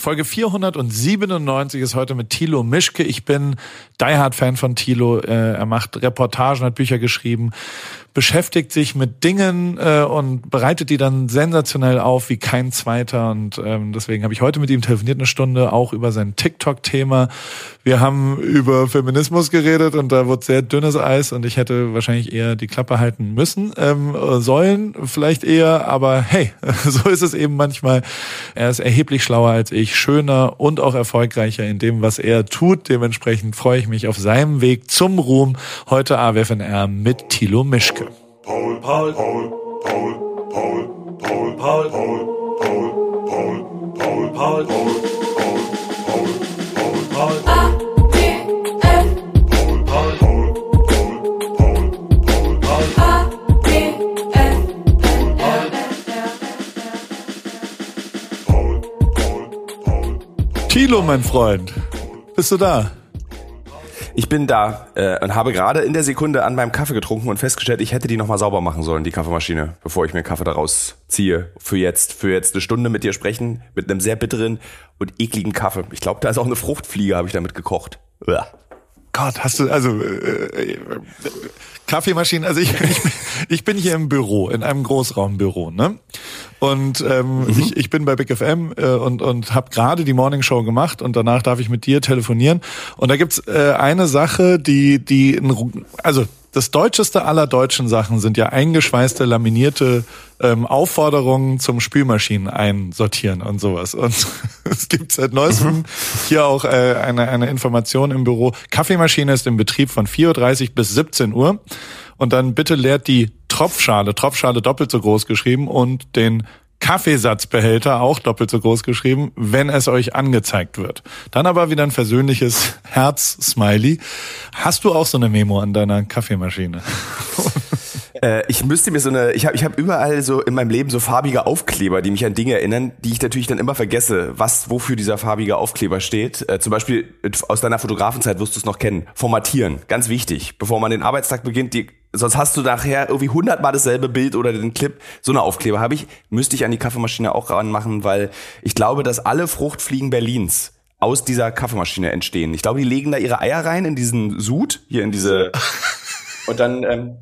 Folge 497 ist heute mit Thilo Mischke. Ich bin Die Hard Fan von Thilo. Äh, er macht Reportagen, hat Bücher geschrieben, beschäftigt sich mit Dingen äh, und bereitet die dann sensationell auf wie kein zweiter. Und ähm, deswegen habe ich heute mit ihm telefoniert eine Stunde, auch über sein TikTok-Thema. Wir haben über Feminismus geredet und da wurde sehr dünnes Eis und ich hätte wahrscheinlich eher die Klappe halten müssen, ähm, sollen vielleicht eher, aber hey, so ist es eben manchmal. Er ist erheblich schlauer als ich, schöner und auch erfolgreicher in dem, was er tut. Dementsprechend freue ich mich auf seinem Weg zum Ruhm. Heute AWFNR mit Thilo Mischke. Paul, Paul, Paul, Paul, Paul, Paul, Paul, Paul, Paul, Paul, Paul, Paul, Paul, Paul, Paul, Paul, Paul. Thilo, mein Freund, bist du da? Ich bin da äh, und habe gerade in der Sekunde an meinem Kaffee getrunken und festgestellt, ich hätte die nochmal sauber machen sollen, die Kaffeemaschine, bevor ich mir Kaffee daraus ziehe. Für jetzt, für jetzt eine Stunde mit dir sprechen, mit einem sehr bitteren und ekligen Kaffee. Ich glaube, da ist auch eine Fruchtfliege, habe ich damit gekocht. Uah. Gott, hast du, also äh, äh, Kaffeemaschinen, also ich, ich, ich bin hier im Büro, in einem Großraumbüro, ne? Und ähm, mhm. ich, ich bin bei Big FM äh, und, und habe gerade die Morning Show gemacht und danach darf ich mit dir telefonieren. Und da gibt's äh, eine Sache, die, die, also das deutscheste aller deutschen Sachen sind ja eingeschweißte, laminierte ähm, Aufforderungen zum Spülmaschinen einsortieren und sowas. Und es gibt seit neuestem mhm. hier auch äh, eine, eine Information im Büro. Kaffeemaschine ist im Betrieb von 4.30 Uhr bis 17 Uhr. Und dann bitte leert die Tropfschale, Tropfschale doppelt so groß geschrieben und den Kaffeesatzbehälter auch doppelt so groß geschrieben, wenn es euch angezeigt wird. Dann aber wieder ein versöhnliches Herz-Smiley. Hast du auch so eine Memo an deiner Kaffeemaschine? Äh, ich müsste mir so eine, ich habe ich hab überall so in meinem Leben so farbige Aufkleber, die mich an Dinge erinnern, die ich natürlich dann immer vergesse, was wofür dieser farbige Aufkleber steht. Äh, zum Beispiel aus deiner Fotografenzeit wirst du es noch kennen. Formatieren, ganz wichtig. Bevor man den Arbeitstag beginnt, die sonst hast du nachher irgendwie hundertmal dasselbe Bild oder den Clip. So eine Aufkleber habe ich, müsste ich an die Kaffeemaschine auch ranmachen, weil ich glaube, dass alle Fruchtfliegen Berlins aus dieser Kaffeemaschine entstehen. Ich glaube, die legen da ihre Eier rein in diesen Sud, hier in diese und dann ähm,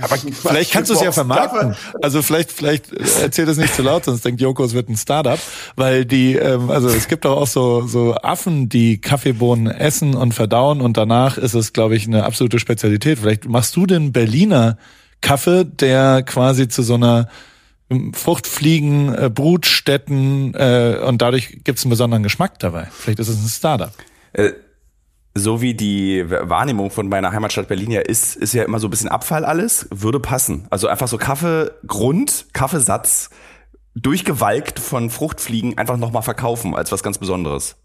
aber vielleicht kannst du es ja vermarkten. Also vielleicht, vielleicht erzähl das nicht zu laut, sonst denkt Joko, es wird ein Startup, weil die, ähm, also es gibt auch so so Affen, die Kaffeebohnen essen und verdauen und danach ist es, glaube ich, eine absolute Spezialität. Vielleicht machst du den Berliner Kaffee, der quasi zu so einer ähm, Fruchtfliegen, äh, Brutstätten äh, und dadurch gibt es einen besonderen Geschmack dabei. Vielleicht ist es ein Startup. So wie die Wahrnehmung von meiner Heimatstadt Berlin ja ist, ist ja immer so ein bisschen Abfall alles, würde passen. Also einfach so Kaffeegrund, Kaffeesatz, durchgewalkt von Fruchtfliegen einfach nochmal verkaufen als was ganz Besonderes.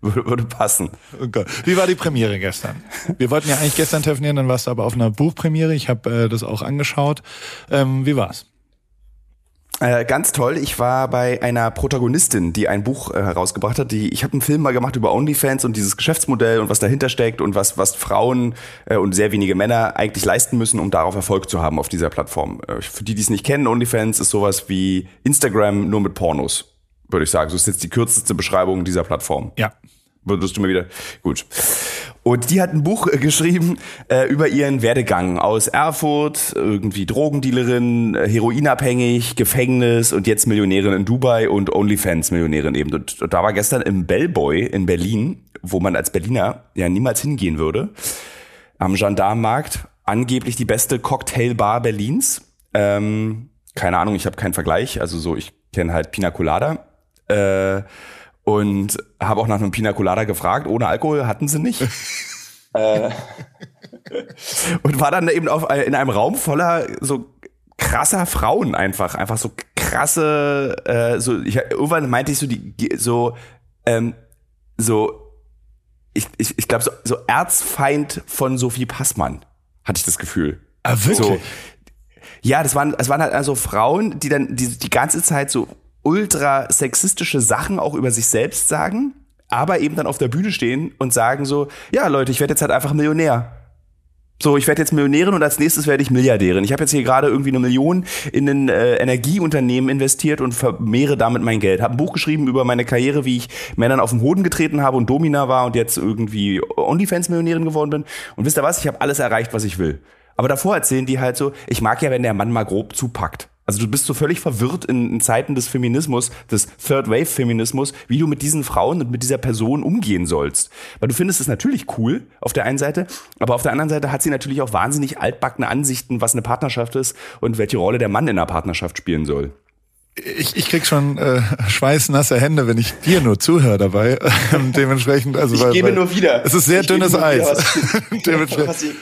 Würde, würde passen. Okay. Wie war die Premiere gestern? Wir wollten ja eigentlich gestern telefonieren, dann warst du aber auf einer Buchpremiere. Ich habe äh, das auch angeschaut. Ähm, wie war's? Äh, ganz toll. Ich war bei einer Protagonistin, die ein Buch äh, herausgebracht hat. Die, ich habe einen Film mal gemacht über OnlyFans und dieses Geschäftsmodell und was dahinter steckt und was, was Frauen äh, und sehr wenige Männer eigentlich leisten müssen, um darauf Erfolg zu haben auf dieser Plattform. Äh, für die, die es nicht kennen, OnlyFans ist sowas wie Instagram nur mit Pornos, würde ich sagen. So ist jetzt die kürzeste Beschreibung dieser Plattform. Ja. Würdest du mir wieder. Gut. Und die hat ein Buch äh, geschrieben äh, über ihren Werdegang aus Erfurt, irgendwie Drogendealerin, äh, heroinabhängig, Gefängnis und jetzt Millionärin in Dubai und OnlyFans-Millionärin eben. Und, und, da war gestern im Bellboy in Berlin, wo man als Berliner ja niemals hingehen würde, am Gendarmenmarkt, angeblich die beste Cocktailbar Berlins. Ähm, keine Ahnung, ich habe keinen Vergleich. Also so, ich kenne halt Pina Colada. Äh, und habe auch nach einem Pina Colada gefragt. Ohne Alkohol hatten sie nicht. äh, und war dann eben auf, in einem Raum voller so krasser Frauen einfach, einfach so krasse, äh, so ich, irgendwann meinte ich so die so ähm, so ich ich, ich glaube so, so Erzfeind von Sophie Passmann hatte ich das Gefühl. Ah wirklich? So, ja, das waren es waren halt also Frauen, die dann die die ganze Zeit so ultra sexistische Sachen auch über sich selbst sagen, aber eben dann auf der Bühne stehen und sagen so, ja Leute, ich werde jetzt halt einfach Millionär. So, ich werde jetzt Millionärin und als nächstes werde ich Milliardärin. Ich habe jetzt hier gerade irgendwie eine Million in ein äh, Energieunternehmen investiert und vermehre damit mein Geld. Habe ein Buch geschrieben über meine Karriere, wie ich Männern auf den Hoden getreten habe und Domina war und jetzt irgendwie OnlyFans-Millionärin geworden bin. Und wisst ihr was? Ich habe alles erreicht, was ich will. Aber davor erzählen die halt so, ich mag ja, wenn der Mann mal grob zupackt. Also du bist so völlig verwirrt in, in Zeiten des Feminismus, des Third Wave Feminismus, wie du mit diesen Frauen und mit dieser Person umgehen sollst. Weil du findest es natürlich cool auf der einen Seite, aber auf der anderen Seite hat sie natürlich auch wahnsinnig altbackene Ansichten, was eine Partnerschaft ist und welche Rolle der Mann in einer Partnerschaft spielen soll. Ich, ich krieg schon äh, schweißnasse Hände, wenn ich dir nur zuhöre dabei. Dementsprechend, also ich weil, gebe weil, nur wieder. Es ist sehr ich dünnes Eis. Dementsprechend was ich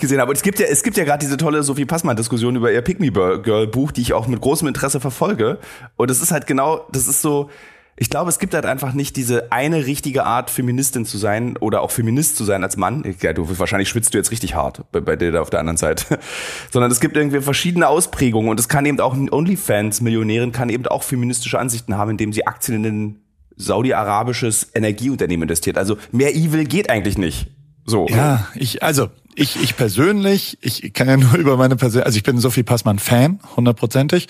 gesehen habe. Und es gibt ja, es gibt ja gerade diese tolle Sophie Passmann-Diskussion über ihr Pick Me Girl Buch, die ich auch mit großem Interesse verfolge. Und es ist halt genau, das ist so, ich glaube, es gibt halt einfach nicht diese eine richtige Art, Feministin zu sein oder auch Feminist zu sein als Mann. Ja, du wahrscheinlich schwitzt du jetzt richtig hart bei, bei dir da auf der anderen Seite. Sondern es gibt irgendwie verschiedene Ausprägungen und es kann eben auch ein OnlyFans-Millionärin kann eben auch feministische Ansichten haben, indem sie Aktien in ein saudi-arabisches Energieunternehmen investiert. Also mehr Evil geht eigentlich nicht. So. Ja, ich, also ich, ich persönlich, ich kann ja nur über meine Person, also ich bin Sophie Passmann Fan, hundertprozentig,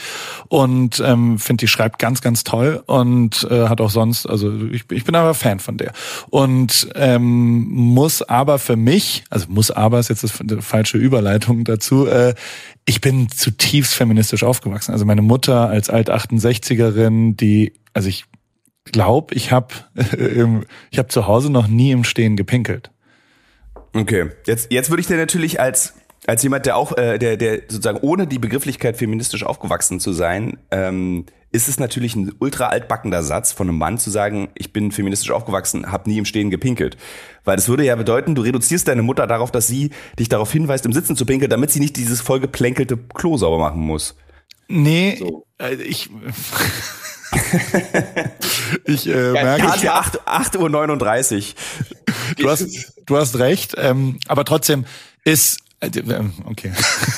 und ähm, finde, die schreibt ganz, ganz toll und äh, hat auch sonst, also ich, ich bin aber Fan von der. Und ähm, muss aber für mich, also muss aber ist jetzt das falsche Überleitung dazu, äh, ich bin zutiefst feministisch aufgewachsen. Also meine Mutter als Alt-68erin, die, also ich glaube, ich habe ich hab zu Hause noch nie im Stehen gepinkelt. Okay, jetzt, jetzt würde ich dir natürlich als, als jemand, der auch, äh, der, der sozusagen ohne die Begrifflichkeit feministisch aufgewachsen zu sein, ähm, ist es natürlich ein ultra altbackender Satz von einem Mann zu sagen, ich bin feministisch aufgewachsen, habe nie im Stehen gepinkelt. Weil das würde ja bedeuten, du reduzierst deine Mutter darauf, dass sie dich darauf hinweist, im Sitzen zu pinkeln, damit sie nicht dieses vollgeplänkelte Klo sauber machen muss. Nee, so. äh, ich... ich äh, ja, merke... 8, 8.39 Uhr. Du hast, du hast recht, ähm, aber trotzdem ist äh, ähm, Okay.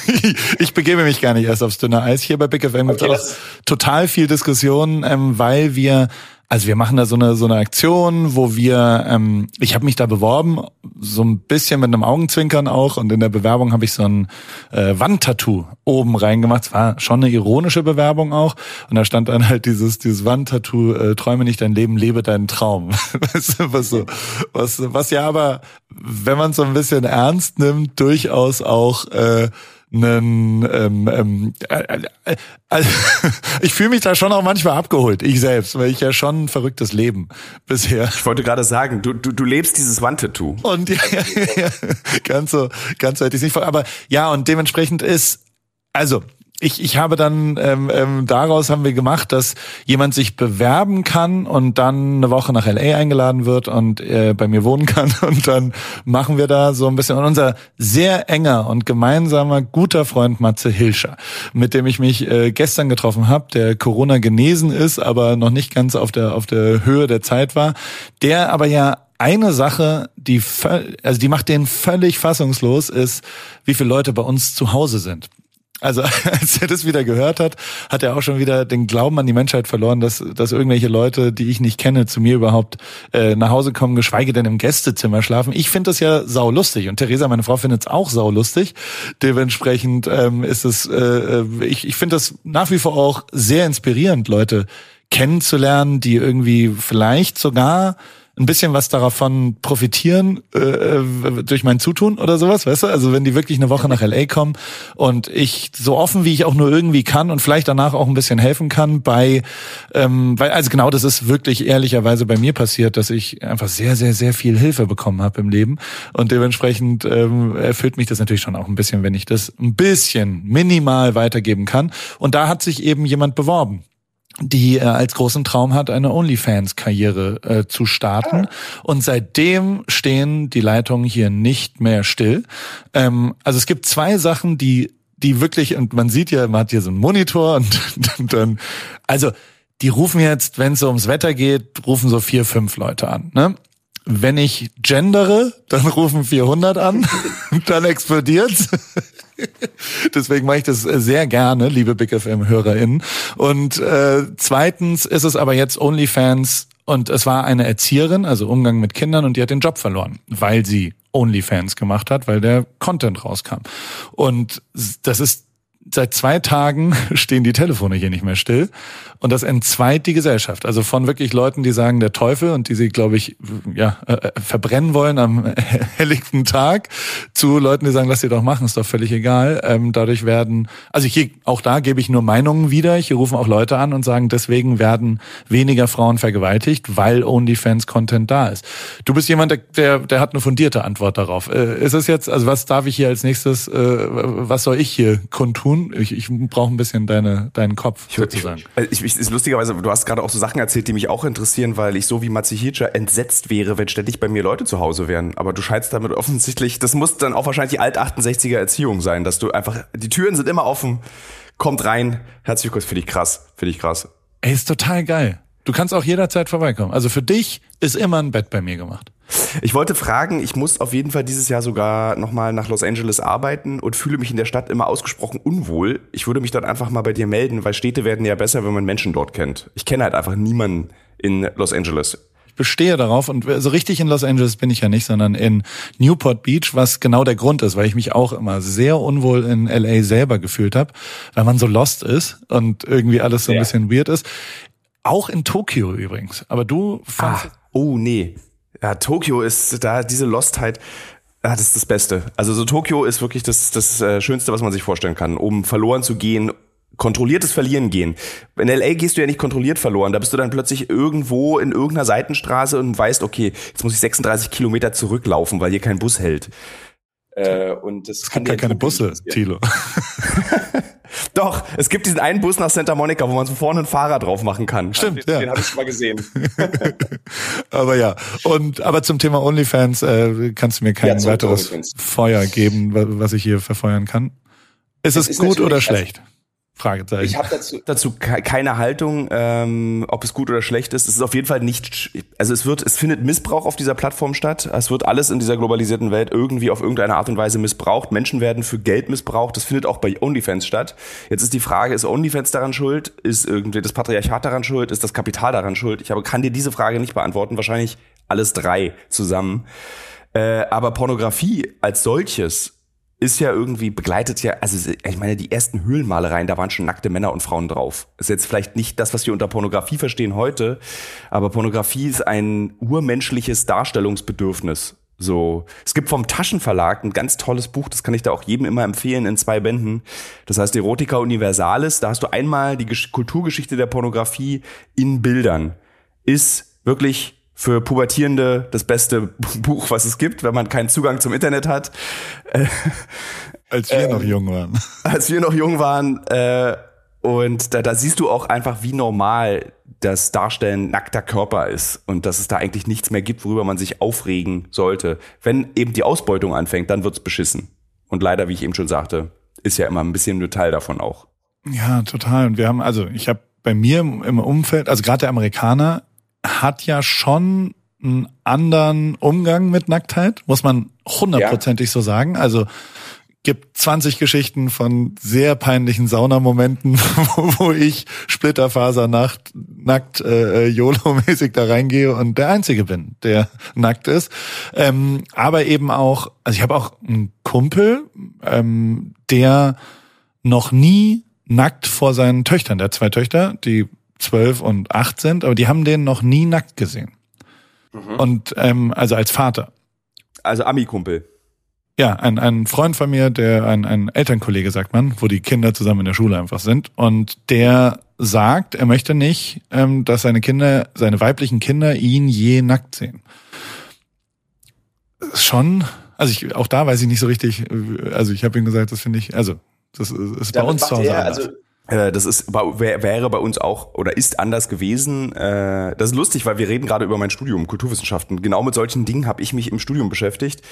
ich begebe mich gar nicht erst aufs dünne Eis. Hier bei Big FM okay, gibt es total viel Diskussion, ähm, weil wir also wir machen da so eine so eine Aktion, wo wir, ähm, ich habe mich da beworben, so ein bisschen mit einem Augenzwinkern auch, und in der Bewerbung habe ich so ein äh, Wandtattoo oben reingemacht. Es war schon eine ironische Bewerbung auch, und da stand dann halt dieses dieses Wandtattoo: äh, Träume nicht dein Leben, lebe deinen Traum. weißt du, was so, was was ja aber, wenn man so ein bisschen ernst nimmt, durchaus auch äh, einen, ähm, ähm, äh, äh, äh, ich fühle mich da schon auch manchmal abgeholt, ich selbst, weil ich ja schon ein verrücktes Leben bisher. Ich wollte gerade sagen, du, du, du lebst dieses Wandtattoo. Und ja, ja, ja, ganz so, ganz so hätte ich nicht, aber ja, und dementsprechend ist, also ich, ich habe dann ähm, ähm, daraus haben wir gemacht, dass jemand sich bewerben kann und dann eine Woche nach LA eingeladen wird und äh, bei mir wohnen kann und dann machen wir da so ein bisschen und unser sehr enger und gemeinsamer guter Freund Matze Hilscher, mit dem ich mich äh, gestern getroffen habe, der Corona genesen ist, aber noch nicht ganz auf der auf der Höhe der Zeit war, der aber ja eine Sache, die also die macht den völlig fassungslos, ist, wie viele Leute bei uns zu Hause sind. Also als er das wieder gehört hat, hat er auch schon wieder den Glauben an die Menschheit verloren, dass, dass irgendwelche Leute, die ich nicht kenne, zu mir überhaupt äh, nach Hause kommen, geschweige denn im Gästezimmer schlafen. Ich finde das ja saulustig und Theresa, meine Frau, findet es auch saulustig. Dementsprechend ähm, ist es, äh, äh, ich, ich finde das nach wie vor auch sehr inspirierend, Leute kennenzulernen, die irgendwie vielleicht sogar ein bisschen was davon profitieren äh, äh, durch mein Zutun oder sowas, weißt du? Also wenn die wirklich eine Woche nach LA kommen und ich so offen wie ich auch nur irgendwie kann und vielleicht danach auch ein bisschen helfen kann bei, ähm, weil also genau das ist wirklich ehrlicherweise bei mir passiert, dass ich einfach sehr sehr sehr viel Hilfe bekommen habe im Leben und dementsprechend ähm, erfüllt mich das natürlich schon auch ein bisschen, wenn ich das ein bisschen minimal weitergeben kann. Und da hat sich eben jemand beworben die äh, als großen Traum hat, eine OnlyFans-Karriere äh, zu starten. Ah. Und seitdem stehen die Leitungen hier nicht mehr still. Ähm, also es gibt zwei Sachen, die die wirklich, und man sieht ja, man hat hier so einen Monitor und, und dann, also die rufen jetzt, wenn es so ums Wetter geht, rufen so vier, fünf Leute an. Ne? Wenn ich gendere, dann rufen 400 an, dann explodiert's. Deswegen mache ich das sehr gerne, liebe Big FM-HörerInnen. Und äh, zweitens ist es aber jetzt OnlyFans Und es war eine Erzieherin, also Umgang mit Kindern, und die hat den Job verloren, weil sie OnlyFans gemacht hat, weil der Content rauskam. Und das ist seit zwei Tagen stehen die Telefone hier nicht mehr still. Und das entzweit die Gesellschaft. Also von wirklich Leuten, die sagen, der Teufel und die sie, glaube ich, ja, äh, äh verbrennen wollen am helligsten Tag, zu Leuten, die sagen, lass sie doch machen, ist doch völlig egal. Ähm, dadurch werden, also hier, auch da gebe ich nur Meinungen wieder. Hier rufen auch Leute an und sagen, deswegen werden weniger Frauen vergewaltigt, weil OnlyFans-Content da ist. Du bist jemand, der, der, der hat eine fundierte Antwort darauf. Äh, ist es jetzt, also was darf ich hier als nächstes, äh, was soll ich hier kundtun? Ich, ich brauche ein bisschen deine, deinen Kopf sozusagen. Ich, ich, ich, ist lustigerweise, du hast gerade auch so Sachen erzählt, die mich auch interessieren, weil ich so wie Matsuhija entsetzt wäre, wenn ständig bei mir Leute zu Hause wären. Aber du scheinst damit offensichtlich, das muss dann auch wahrscheinlich die alt-68er Erziehung sein, dass du einfach, die Türen sind immer offen, kommt rein, herzlich willkommen, finde ich krass, finde ich krass. Ey, ist total geil. Du kannst auch jederzeit vorbeikommen. Also für dich ist immer ein Bett bei mir gemacht. Ich wollte fragen, ich muss auf jeden Fall dieses Jahr sogar nochmal nach Los Angeles arbeiten und fühle mich in der Stadt immer ausgesprochen unwohl. Ich würde mich dort einfach mal bei dir melden, weil Städte werden ja besser, wenn man Menschen dort kennt. Ich kenne halt einfach niemanden in Los Angeles Ich bestehe darauf und so richtig in Los Angeles bin ich ja nicht, sondern in Newport Beach, was genau der Grund ist, weil ich mich auch immer sehr unwohl in LA selber gefühlt habe, weil man so lost ist und irgendwie alles so ein ja. bisschen weird ist. Auch in Tokio übrigens. Aber du fandst. Ah, oh nee. Ja, Tokio ist da diese Lostheit. Ja, das ist das Beste. Also so Tokio ist wirklich das, das äh, Schönste, was man sich vorstellen kann, um verloren zu gehen, kontrolliertes Verlieren gehen. In LA gehst du ja nicht kontrolliert verloren. Da bist du dann plötzlich irgendwo in irgendeiner Seitenstraße und weißt, okay, jetzt muss ich 36 Kilometer zurücklaufen, weil hier kein Bus hält. Äh, und das es gibt gar keine Busse, Thilo. Doch, es gibt diesen einen Bus nach Santa Monica, wo man so vorne ein Fahrer drauf machen kann. Stimmt, den, ja. Den habe ich mal gesehen. aber ja, und aber zum Thema OnlyFans äh, kannst du mir kein ja, weiteres Feuer geben, was ich hier verfeuern kann. Ist es, es gut oder schlecht? Also, Fragezeichen. Ich habe dazu, dazu keine Haltung, ähm, ob es gut oder schlecht ist. Es ist auf jeden Fall nicht, also es wird, es findet Missbrauch auf dieser Plattform statt. Es wird alles in dieser globalisierten Welt irgendwie auf irgendeine Art und Weise missbraucht. Menschen werden für Geld missbraucht. Das findet auch bei OnlyFans statt. Jetzt ist die Frage, ist OnlyFans daran schuld? Ist irgendwie das Patriarchat daran schuld? Ist das Kapital daran schuld? Ich aber kann dir diese Frage nicht beantworten. Wahrscheinlich alles drei zusammen. Äh, aber Pornografie als solches ist ja irgendwie begleitet ja, also ich meine, die ersten Höhlenmalereien, da waren schon nackte Männer und Frauen drauf. Ist jetzt vielleicht nicht das, was wir unter Pornografie verstehen heute, aber Pornografie ist ein urmenschliches Darstellungsbedürfnis. So, es gibt vom Taschenverlag ein ganz tolles Buch, das kann ich da auch jedem immer empfehlen in zwei Bänden. Das heißt Erotica Universalis. Da hast du einmal die Kulturgeschichte der Pornografie in Bildern. Ist wirklich für Pubertierende das beste Buch, was es gibt, wenn man keinen Zugang zum Internet hat. Als wir ähm, noch jung waren. Als wir noch jung waren. Äh, und da, da siehst du auch einfach, wie normal das Darstellen nackter Körper ist und dass es da eigentlich nichts mehr gibt, worüber man sich aufregen sollte. Wenn eben die Ausbeutung anfängt, dann wird's beschissen. Und leider, wie ich eben schon sagte, ist ja immer ein bisschen nur Teil davon auch. Ja, total. Und wir haben, also ich habe bei mir im Umfeld, also gerade der Amerikaner, hat ja schon einen anderen Umgang mit Nacktheit, muss man hundertprozentig ja. so sagen. Also gibt 20 Geschichten von sehr peinlichen Saunamomenten, wo, wo ich Splitterfasernacht nackt äh, äh, YOLO-mäßig da reingehe und der Einzige bin, der nackt ist. Ähm, aber eben auch, also ich habe auch einen Kumpel, ähm, der noch nie nackt vor seinen Töchtern, der hat zwei Töchter, die zwölf und acht sind, aber die haben den noch nie nackt gesehen. Mhm. Und ähm, also als Vater. Also Ami-Kumpel. Ja, ein, ein Freund von mir, der ein, ein Elternkollege, sagt man, wo die Kinder zusammen in der Schule einfach sind. Und der sagt, er möchte nicht, ähm, dass seine Kinder, seine weiblichen Kinder ihn je nackt sehen. Schon, also ich, auch da weiß ich nicht so richtig, also ich habe ihm gesagt, das finde ich, also das ist, ist bei uns zu Hause. Er, also das ist wäre bei uns auch oder ist anders gewesen. Äh, das ist lustig, weil wir reden gerade über mein Studium Kulturwissenschaften. Genau mit solchen Dingen habe ich mich im Studium beschäftigt.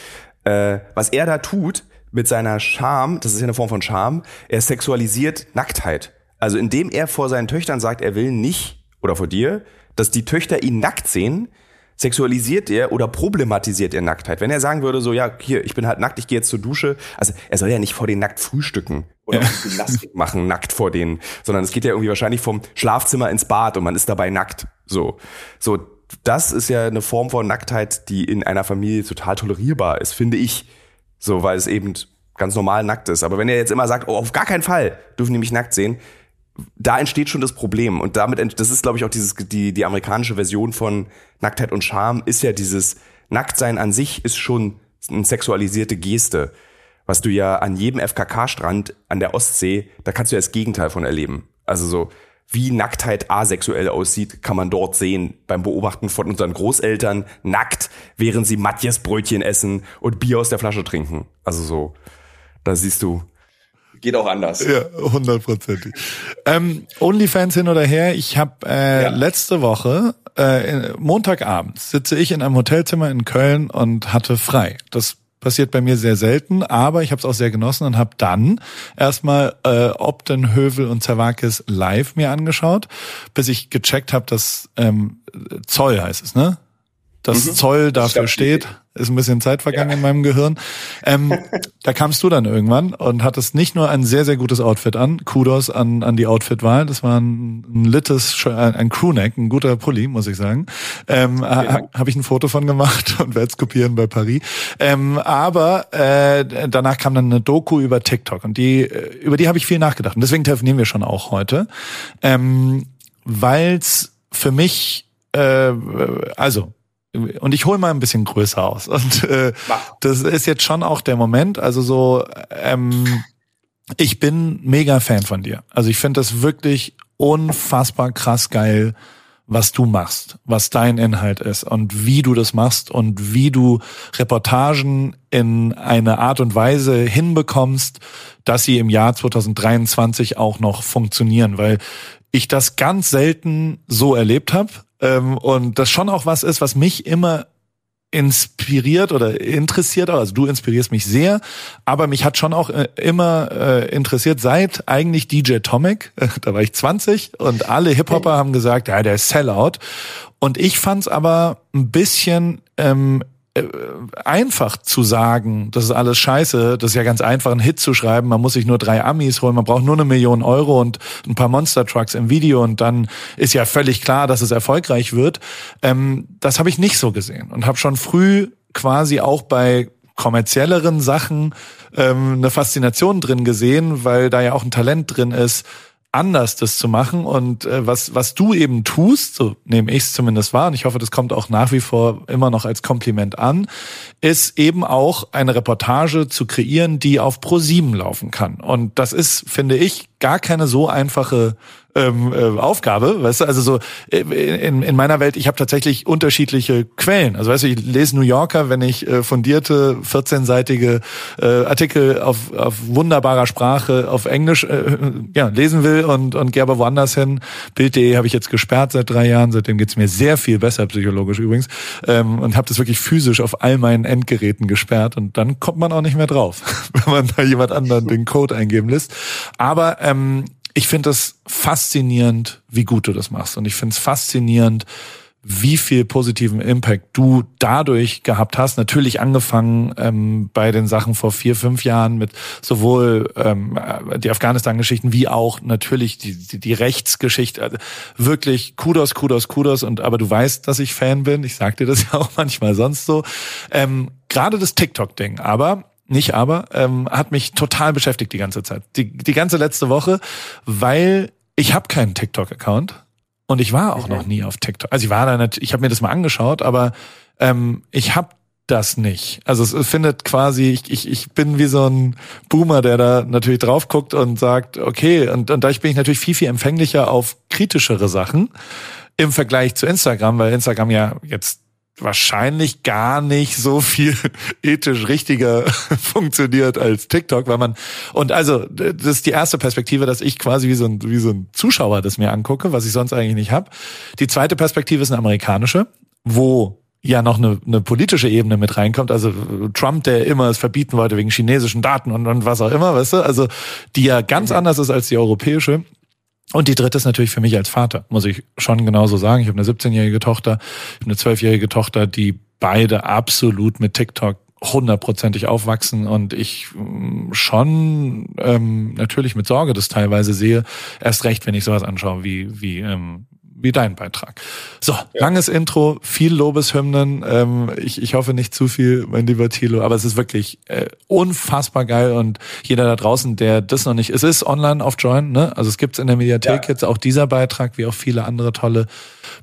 Äh, was er da tut mit seiner Scham, das ist ja eine Form von Scham, er sexualisiert Nacktheit. Also indem er vor seinen Töchtern sagt, er will nicht oder vor dir, dass die Töchter ihn nackt sehen, sexualisiert er oder problematisiert er Nacktheit. Wenn er sagen würde, so, ja, hier, ich bin halt nackt, ich gehe jetzt zur Dusche. Also er soll ja nicht vor den nackt frühstücken oder ja. Gymnastik machen, nackt vor denen, sondern es geht ja irgendwie wahrscheinlich vom Schlafzimmer ins Bad und man ist dabei nackt. So, so, das ist ja eine Form von Nacktheit, die in einer Familie total tolerierbar ist, finde ich. So, weil es eben ganz normal nackt ist. Aber wenn er jetzt immer sagt, oh, auf gar keinen Fall dürfen die mich nackt sehen, da entsteht schon das Problem. Und damit, das ist, glaube ich, auch dieses, die, die amerikanische Version von Nacktheit und Scham ist ja dieses Nacktsein an sich ist schon eine sexualisierte Geste. Was du ja an jedem FKK-Strand an der Ostsee, da kannst du ja das Gegenteil von erleben. Also so, wie Nacktheit asexuell aussieht, kann man dort sehen beim Beobachten von unseren Großeltern nackt, während sie Matjes Brötchen essen und Bier aus der Flasche trinken. Also so, da siehst du, geht auch anders. Ja, hundertprozentig. Ähm, Onlyfans hin oder her, ich habe äh, ja. letzte Woche, äh, Montagabend, sitze ich in einem Hotelzimmer in Köln und hatte frei. Das passiert bei mir sehr selten, aber ich habe es auch sehr genossen und habe dann erstmal äh, Obden, Hövel und Zerwakis live mir angeschaut, bis ich gecheckt habe, dass ähm, Zoll heißt es, ne? Dass mhm. Zoll dafür steht. Ist ein bisschen Zeit vergangen ja. in meinem Gehirn. Ähm, da kamst du dann irgendwann und hattest nicht nur ein sehr, sehr gutes Outfit an. Kudos an, an die Outfitwahl. Das war ein, ein littes, ein Crewneck, ein guter Pulli, muss ich sagen. Ähm, ha, Habe ich ein Foto von gemacht und werde es kopieren bei Paris. Ähm, aber äh, danach kam dann eine Doku über TikTok und die, über die habe ich viel nachgedacht. Und deswegen telefonieren wir schon auch heute. Ähm, Weil es für mich, äh, also und ich hole mal ein bisschen größer aus. Und äh, das ist jetzt schon auch der Moment. Also so, ähm, ich bin mega Fan von dir. Also ich finde das wirklich unfassbar krass geil, was du machst, was dein Inhalt ist und wie du das machst und wie du Reportagen in eine Art und Weise hinbekommst, dass sie im Jahr 2023 auch noch funktionieren, weil ich das ganz selten so erlebt habe ähm, und das schon auch was ist, was mich immer inspiriert oder interessiert, also du inspirierst mich sehr, aber mich hat schon auch äh, immer äh, interessiert, seit eigentlich DJ Tomic, da war ich 20 und alle Hip-Hopper haben gesagt, ja, der ist Sellout. Und ich fand's aber ein bisschen ähm, äh, einfach zu sagen, das ist alles scheiße, das ist ja ganz einfach, einen Hit zu schreiben, man muss sich nur drei Amis holen, man braucht nur eine Million Euro und ein paar Monster Trucks im Video und dann ist ja völlig klar, dass es erfolgreich wird. Ähm, das habe ich nicht so gesehen und habe schon früh quasi auch bei kommerzielleren Sachen ähm, eine Faszination drin gesehen, weil da ja auch ein Talent drin ist, anders, das zu machen. Und äh, was, was du eben tust, so nehme ich es zumindest wahr, und ich hoffe, das kommt auch nach wie vor immer noch als Kompliment an, ist eben auch eine Reportage zu kreieren, die auf Pro7 laufen kann. Und das ist, finde ich, gar keine so einfache ähm, äh, Aufgabe, weißt du, also so äh, in, in meiner Welt, ich habe tatsächlich unterschiedliche Quellen. Also weißt du, ich lese New Yorker, wenn ich äh, fundierte 14-seitige äh, Artikel auf, auf wunderbarer Sprache auf Englisch äh, ja, lesen will und, und gehe aber woanders hin. Bild.de habe ich jetzt gesperrt seit drei Jahren, seitdem geht's mir sehr viel besser, psychologisch übrigens, ähm, und habe das wirklich physisch auf all meinen Endgeräten gesperrt und dann kommt man auch nicht mehr drauf, wenn man da jemand anderen den Code eingeben lässt. Aber ähm, ich finde es faszinierend, wie gut du das machst. Und ich finde es faszinierend, wie viel positiven Impact du dadurch gehabt hast. Natürlich angefangen ähm, bei den Sachen vor vier, fünf Jahren mit sowohl ähm, die Afghanistan-Geschichten wie auch natürlich die, die, die Rechtsgeschichte. Also wirklich Kudos, Kudos, Kudos. Und aber du weißt, dass ich Fan bin. Ich sag dir das ja auch manchmal sonst so. Ähm, Gerade das TikTok-Ding. Aber nicht aber, ähm, hat mich total beschäftigt die ganze Zeit. Die, die ganze letzte Woche, weil ich habe keinen TikTok-Account und ich war auch mhm. noch nie auf TikTok. Also ich war da nicht, ich habe mir das mal angeschaut, aber ähm, ich habe das nicht. Also es findet quasi, ich, ich, ich bin wie so ein Boomer, der da natürlich drauf guckt und sagt, okay, und, und da bin ich natürlich viel, viel empfänglicher auf kritischere Sachen im Vergleich zu Instagram, weil Instagram ja jetzt wahrscheinlich gar nicht so viel ethisch richtiger funktioniert als TikTok, weil man und also das ist die erste Perspektive, dass ich quasi wie so ein wie so ein Zuschauer das mir angucke, was ich sonst eigentlich nicht habe. Die zweite Perspektive ist eine amerikanische, wo ja noch eine, eine politische Ebene mit reinkommt. Also Trump, der immer es verbieten wollte wegen chinesischen Daten und, und was auch immer, weißt du, also die ja ganz mhm. anders ist als die europäische. Und die dritte ist natürlich für mich als Vater, muss ich schon genauso sagen. Ich habe eine 17-jährige Tochter, ich habe eine 12-jährige Tochter, die beide absolut mit TikTok hundertprozentig aufwachsen und ich mm, schon ähm, natürlich mit Sorge das teilweise sehe, erst recht, wenn ich sowas anschaue wie, wie, ähm, wie dein Beitrag. So, ja. langes Intro, viel Lobeshymnen. Ähm, ich, ich hoffe nicht zu viel, mein lieber Thilo, aber es ist wirklich äh, unfassbar geil und jeder da draußen, der das noch nicht, es ist online auf Join, ne? Also es gibt's in der Mediathek ja. jetzt auch dieser Beitrag, wie auch viele andere tolle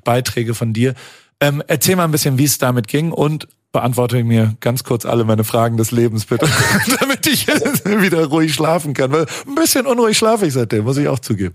Beiträge von dir. Ähm, erzähl mal ein bisschen, wie es damit ging und beantworte mir ganz kurz alle meine Fragen des Lebens, bitte, damit ich wieder ruhig schlafen kann. Weil ein bisschen unruhig schlafe ich seitdem, muss ich auch zugeben.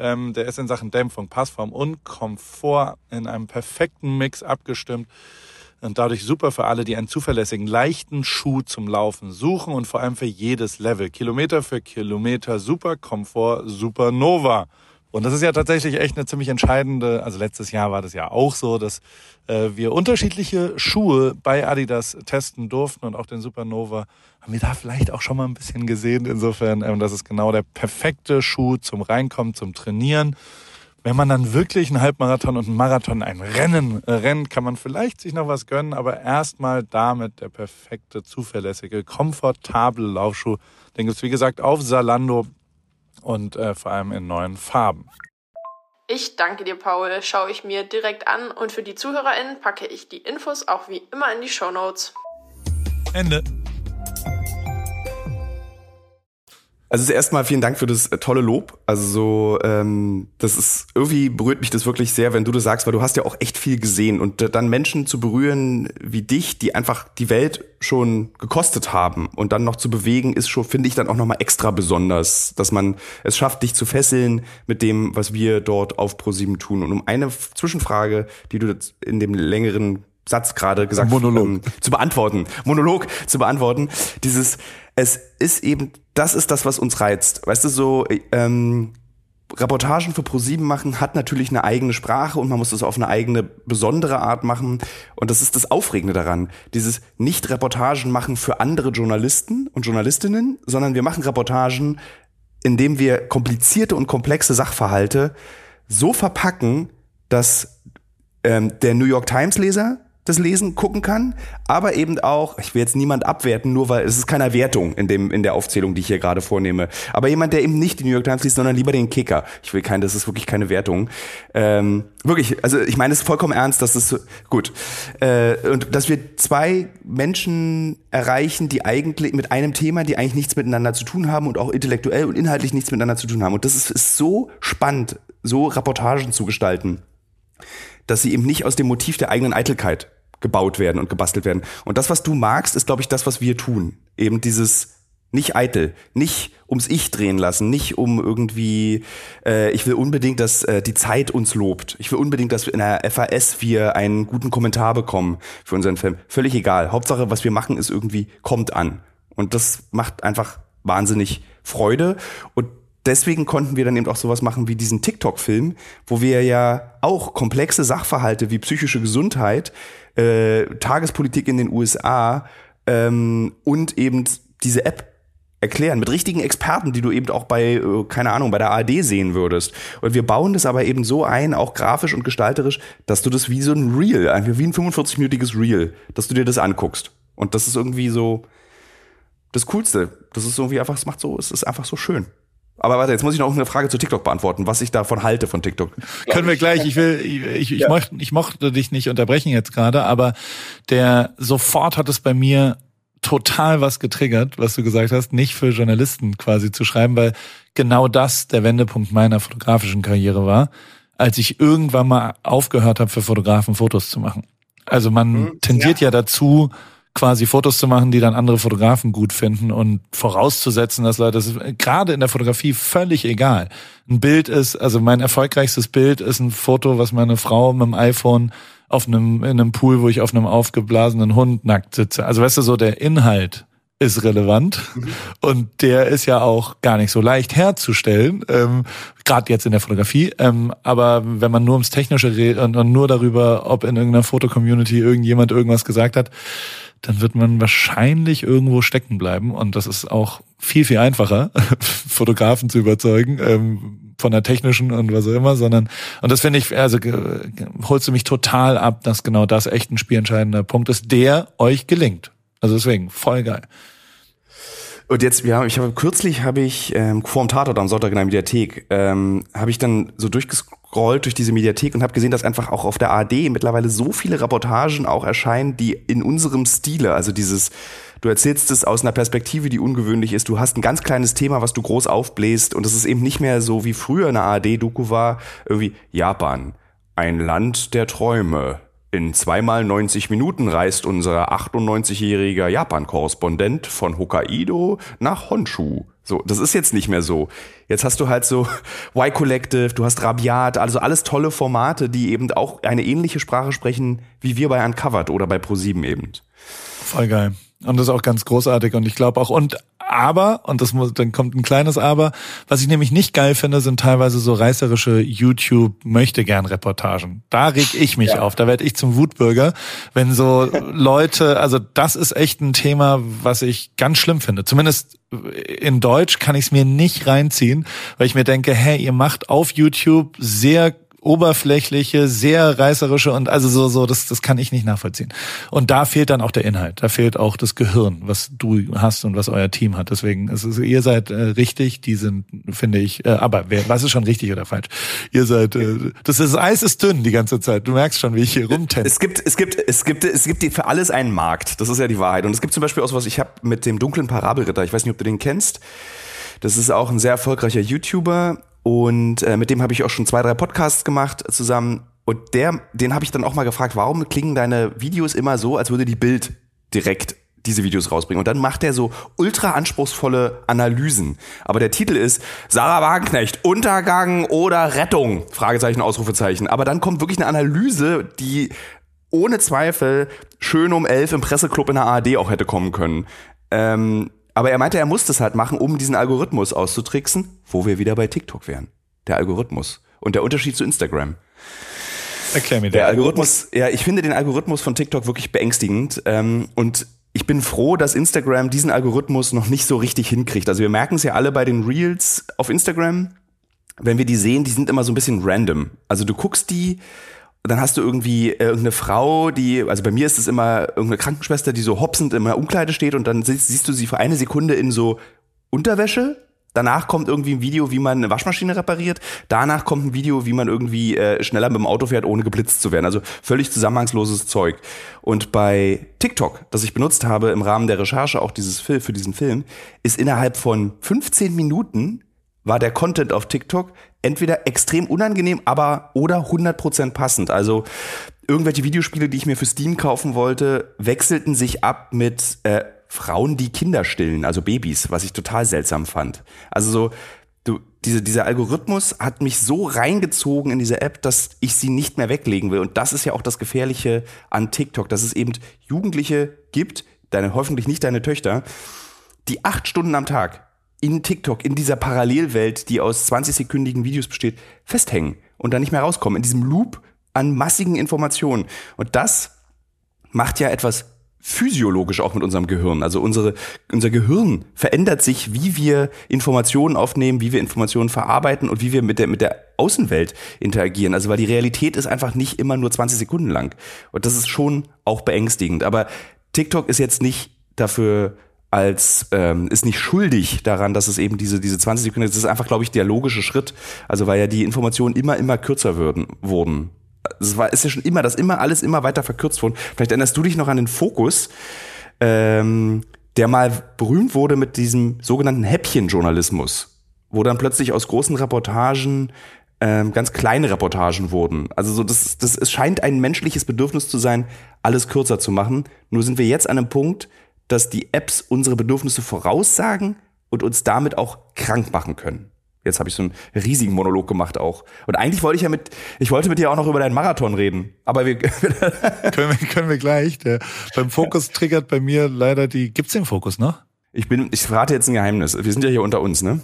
Ähm, der ist in Sachen Dämpfung, Passform und Komfort in einem perfekten Mix abgestimmt und dadurch super für alle, die einen zuverlässigen, leichten Schuh zum Laufen suchen und vor allem für jedes Level. Kilometer für Kilometer, super Komfort, super Nova. Und das ist ja tatsächlich echt eine ziemlich entscheidende, also letztes Jahr war das ja auch so, dass äh, wir unterschiedliche Schuhe bei Adidas testen durften und auch den Supernova haben wir da vielleicht auch schon mal ein bisschen gesehen. Insofern, ähm, das ist genau der perfekte Schuh zum Reinkommen, zum Trainieren. Wenn man dann wirklich einen Halbmarathon und einen Marathon, ein Rennen äh, rennt, kann man vielleicht sich noch was gönnen, aber erstmal damit der perfekte, zuverlässige, komfortable Laufschuh. Den gibt's wie gesagt auf Salando und äh, vor allem in neuen Farben. Ich danke dir, Paul. Schaue ich mir direkt an und für die ZuhörerInnen packe ich die Infos auch wie immer in die Show Notes. Ende. Also erstmal vielen Dank für das äh, tolle Lob. Also so, ähm, das ist irgendwie berührt mich das wirklich sehr, wenn du das sagst, weil du hast ja auch echt viel gesehen und dann Menschen zu berühren wie dich, die einfach die Welt schon gekostet haben und dann noch zu bewegen, ist schon finde ich dann auch noch mal extra besonders, dass man es schafft, dich zu fesseln mit dem, was wir dort auf ProSieben tun. Und um eine Zwischenfrage, die du in dem längeren Satz gerade gesagt. Ähm, zu beantworten, Monolog zu beantworten. Dieses, es ist eben, das ist das, was uns reizt. Weißt du, so ähm, Reportagen für ProSieben machen hat natürlich eine eigene Sprache und man muss das auf eine eigene besondere Art machen. Und das ist das Aufregende daran. Dieses nicht Reportagen machen für andere Journalisten und Journalistinnen, sondern wir machen Reportagen, indem wir komplizierte und komplexe Sachverhalte so verpacken, dass ähm, der New York Times Leser das lesen, gucken kann, aber eben auch, ich will jetzt niemand abwerten, nur weil es ist keine Wertung in dem in der Aufzählung, die ich hier gerade vornehme, aber jemand, der eben nicht die New York Times liest, sondern lieber den Kicker. Ich will kein, das ist wirklich keine Wertung. Ähm, wirklich, also ich meine es vollkommen ernst, dass das so, gut äh, und dass wir zwei Menschen erreichen, die eigentlich mit einem Thema, die eigentlich nichts miteinander zu tun haben und auch intellektuell und inhaltlich nichts miteinander zu tun haben und das ist, ist so spannend, so Reportagen zu gestalten dass sie eben nicht aus dem Motiv der eigenen Eitelkeit gebaut werden und gebastelt werden. Und das, was du magst, ist, glaube ich, das, was wir tun. Eben dieses nicht eitel, nicht ums Ich drehen lassen, nicht um irgendwie, äh, ich will unbedingt, dass äh, die Zeit uns lobt. Ich will unbedingt, dass wir in der FAS wir einen guten Kommentar bekommen für unseren Film. Völlig egal. Hauptsache, was wir machen, ist irgendwie, kommt an. Und das macht einfach wahnsinnig Freude. Und deswegen konnten wir dann eben auch sowas machen wie diesen TikTok-Film, wo wir ja auch komplexe Sachverhalte wie psychische Gesundheit, äh, Tagespolitik in den USA ähm, und eben diese App erklären mit richtigen Experten, die du eben auch bei, äh, keine Ahnung, bei der ARD sehen würdest. Und wir bauen das aber eben so ein, auch grafisch und gestalterisch, dass du das wie so ein Reel, wie ein 45-minütiges Reel, dass du dir das anguckst. Und das ist irgendwie so das Coolste. Das ist irgendwie einfach, es macht so, es ist einfach so schön. Aber warte, jetzt muss ich noch eine Frage zu TikTok beantworten, was ich davon halte von TikTok. Können wir gleich, ich will, ich, ich, ja. mochte, ich mochte dich nicht unterbrechen jetzt gerade, aber der sofort hat es bei mir total was getriggert, was du gesagt hast, nicht für Journalisten quasi zu schreiben, weil genau das der Wendepunkt meiner fotografischen Karriere war, als ich irgendwann mal aufgehört habe, für Fotografen Fotos zu machen. Also man mhm, tendiert ja. ja dazu, quasi Fotos zu machen, die dann andere Fotografen gut finden und vorauszusetzen, dass Leute, das ist gerade in der Fotografie völlig egal. Ein Bild ist, also mein erfolgreichstes Bild ist ein Foto, was meine Frau mit dem iPhone auf einem, in einem Pool, wo ich auf einem aufgeblasenen Hund nackt sitze. Also weißt du, so der Inhalt ist relevant mhm. und der ist ja auch gar nicht so leicht herzustellen, ähm, gerade jetzt in der Fotografie. Ähm, aber wenn man nur ums Technische redet und, und nur darüber, ob in irgendeiner Fotocommunity irgendjemand irgendwas gesagt hat, dann wird man wahrscheinlich irgendwo stecken bleiben. Und das ist auch viel, viel einfacher, Fotografen zu überzeugen, ähm, von der technischen und was auch immer, sondern, und das finde ich, also holst du mich total ab, dass genau das echt ein spielentscheidender Punkt ist, der euch gelingt. Also deswegen, voll geil. Und jetzt, ja, ich habe kürzlich habe ich ähm, vor dem Tatort am Sonntag in der Mediathek, ähm, habe ich dann so durchgescrollt durch diese Mediathek und habe gesehen, dass einfach auch auf der AD mittlerweile so viele Reportagen auch erscheinen, die in unserem Stile, also dieses, du erzählst es aus einer Perspektive, die ungewöhnlich ist, du hast ein ganz kleines Thema, was du groß aufbläst und es ist eben nicht mehr so wie früher eine AD-Doku war, irgendwie Japan, ein Land der Träume in zweimal 90 Minuten reist unser 98-jähriger Japan-Korrespondent von Hokkaido nach Honshu. So, das ist jetzt nicht mehr so. Jetzt hast du halt so Y-Collective, du hast Rabiat, also alles tolle Formate, die eben auch eine ähnliche Sprache sprechen, wie wir bei Uncovered oder bei ProSieben eben. Voll geil. Und das ist auch ganz großartig und ich glaube auch, und aber, und das muss, dann kommt ein kleines Aber, was ich nämlich nicht geil finde, sind teilweise so reißerische YouTube möchte gern Reportagen. Da reg ich mich ja. auf, da werde ich zum Wutbürger, wenn so Leute, also das ist echt ein Thema, was ich ganz schlimm finde. Zumindest in Deutsch kann ich es mir nicht reinziehen, weil ich mir denke, hey, ihr macht auf YouTube sehr oberflächliche, sehr reißerische und also so, so, das, das kann ich nicht nachvollziehen. Und da fehlt dann auch der Inhalt, da fehlt auch das Gehirn, was du hast und was euer Team hat. Deswegen, es ist, ihr seid äh, richtig, die sind, finde ich, äh, aber wer, was ist schon richtig oder falsch? Ihr seid, äh, das, ist, das Eis ist dünn die ganze Zeit. Du merkst schon, wie ich hier rumtenne. Es gibt, es gibt, es gibt, es gibt für alles einen Markt. Das ist ja die Wahrheit. Und es gibt zum Beispiel auch so was, ich habe mit dem dunklen Parabelritter, ich weiß nicht, ob du den kennst. Das ist auch ein sehr erfolgreicher YouTuber und äh, mit dem habe ich auch schon zwei, drei Podcasts gemacht zusammen. Und der, den habe ich dann auch mal gefragt, warum klingen deine Videos immer so, als würde die Bild direkt diese Videos rausbringen. Und dann macht er so ultra anspruchsvolle Analysen. Aber der Titel ist Sarah Wagenknecht, Untergang oder Rettung? Fragezeichen, Ausrufezeichen. Aber dann kommt wirklich eine Analyse, die ohne Zweifel schön um elf im Presseclub in der ARD auch hätte kommen können. Ähm, aber er meinte, er muss das halt machen, um diesen Algorithmus auszutricksen, wo wir wieder bei TikTok wären. Der Algorithmus. Und der Unterschied zu Instagram. Erklär mir der Algorithmus. Ja, ich finde den Algorithmus von TikTok wirklich beängstigend. Ähm, und ich bin froh, dass Instagram diesen Algorithmus noch nicht so richtig hinkriegt. Also wir merken es ja alle bei den Reels auf Instagram. Wenn wir die sehen, die sind immer so ein bisschen random. Also du guckst die dann hast du irgendwie äh, irgendeine Frau, die, also bei mir ist es immer irgendeine Krankenschwester, die so hopsend in der Umkleide steht und dann siehst, siehst du sie für eine Sekunde in so Unterwäsche. Danach kommt irgendwie ein Video, wie man eine Waschmaschine repariert. Danach kommt ein Video, wie man irgendwie äh, schneller mit dem Auto fährt, ohne geblitzt zu werden. Also völlig zusammenhangsloses Zeug. Und bei TikTok, das ich benutzt habe im Rahmen der Recherche, auch dieses Film, für diesen Film, ist innerhalb von 15 Minuten war der Content auf TikTok entweder extrem unangenehm, aber oder 100% passend. Also irgendwelche Videospiele, die ich mir für Steam kaufen wollte, wechselten sich ab mit äh, Frauen, die Kinder stillen, also Babys, was ich total seltsam fand. Also so, du, diese, dieser Algorithmus hat mich so reingezogen in diese App, dass ich sie nicht mehr weglegen will. Und das ist ja auch das Gefährliche an TikTok, dass es eben Jugendliche gibt, deine, hoffentlich nicht deine Töchter, die acht Stunden am Tag in TikTok, in dieser Parallelwelt, die aus 20-sekündigen Videos besteht, festhängen und da nicht mehr rauskommen, in diesem Loop an massigen Informationen. Und das macht ja etwas physiologisch auch mit unserem Gehirn. Also unsere, unser Gehirn verändert sich, wie wir Informationen aufnehmen, wie wir Informationen verarbeiten und wie wir mit der, mit der Außenwelt interagieren. Also weil die Realität ist einfach nicht immer nur 20 Sekunden lang. Und das ist schon auch beängstigend. Aber TikTok ist jetzt nicht dafür als ähm, ist nicht schuldig daran, dass es eben diese diese 20 Sekunden, das ist einfach, glaube ich, der logische Schritt. Also weil ja die Informationen immer immer kürzer würden, wurden es war, ist ja schon immer, dass immer alles immer weiter verkürzt wurde. Vielleicht erinnerst du dich noch an den Fokus, ähm, der mal berühmt wurde mit diesem sogenannten Häppchenjournalismus, wo dann plötzlich aus großen Reportagen ähm, ganz kleine Reportagen wurden. Also so, das, das, es scheint ein menschliches Bedürfnis zu sein, alles kürzer zu machen. Nur sind wir jetzt an einem Punkt, dass die Apps unsere Bedürfnisse voraussagen und uns damit auch krank machen können. Jetzt habe ich so einen riesigen Monolog gemacht auch. Und eigentlich wollte ich ja mit, ich wollte mit dir auch noch über deinen Marathon reden. Aber wir können, wir, können wir gleich. Der, beim Fokus triggert bei mir leider die. Gibt's den Fokus noch? Ich bin, ich verrate jetzt ein Geheimnis. Wir sind ja hier unter uns, ne?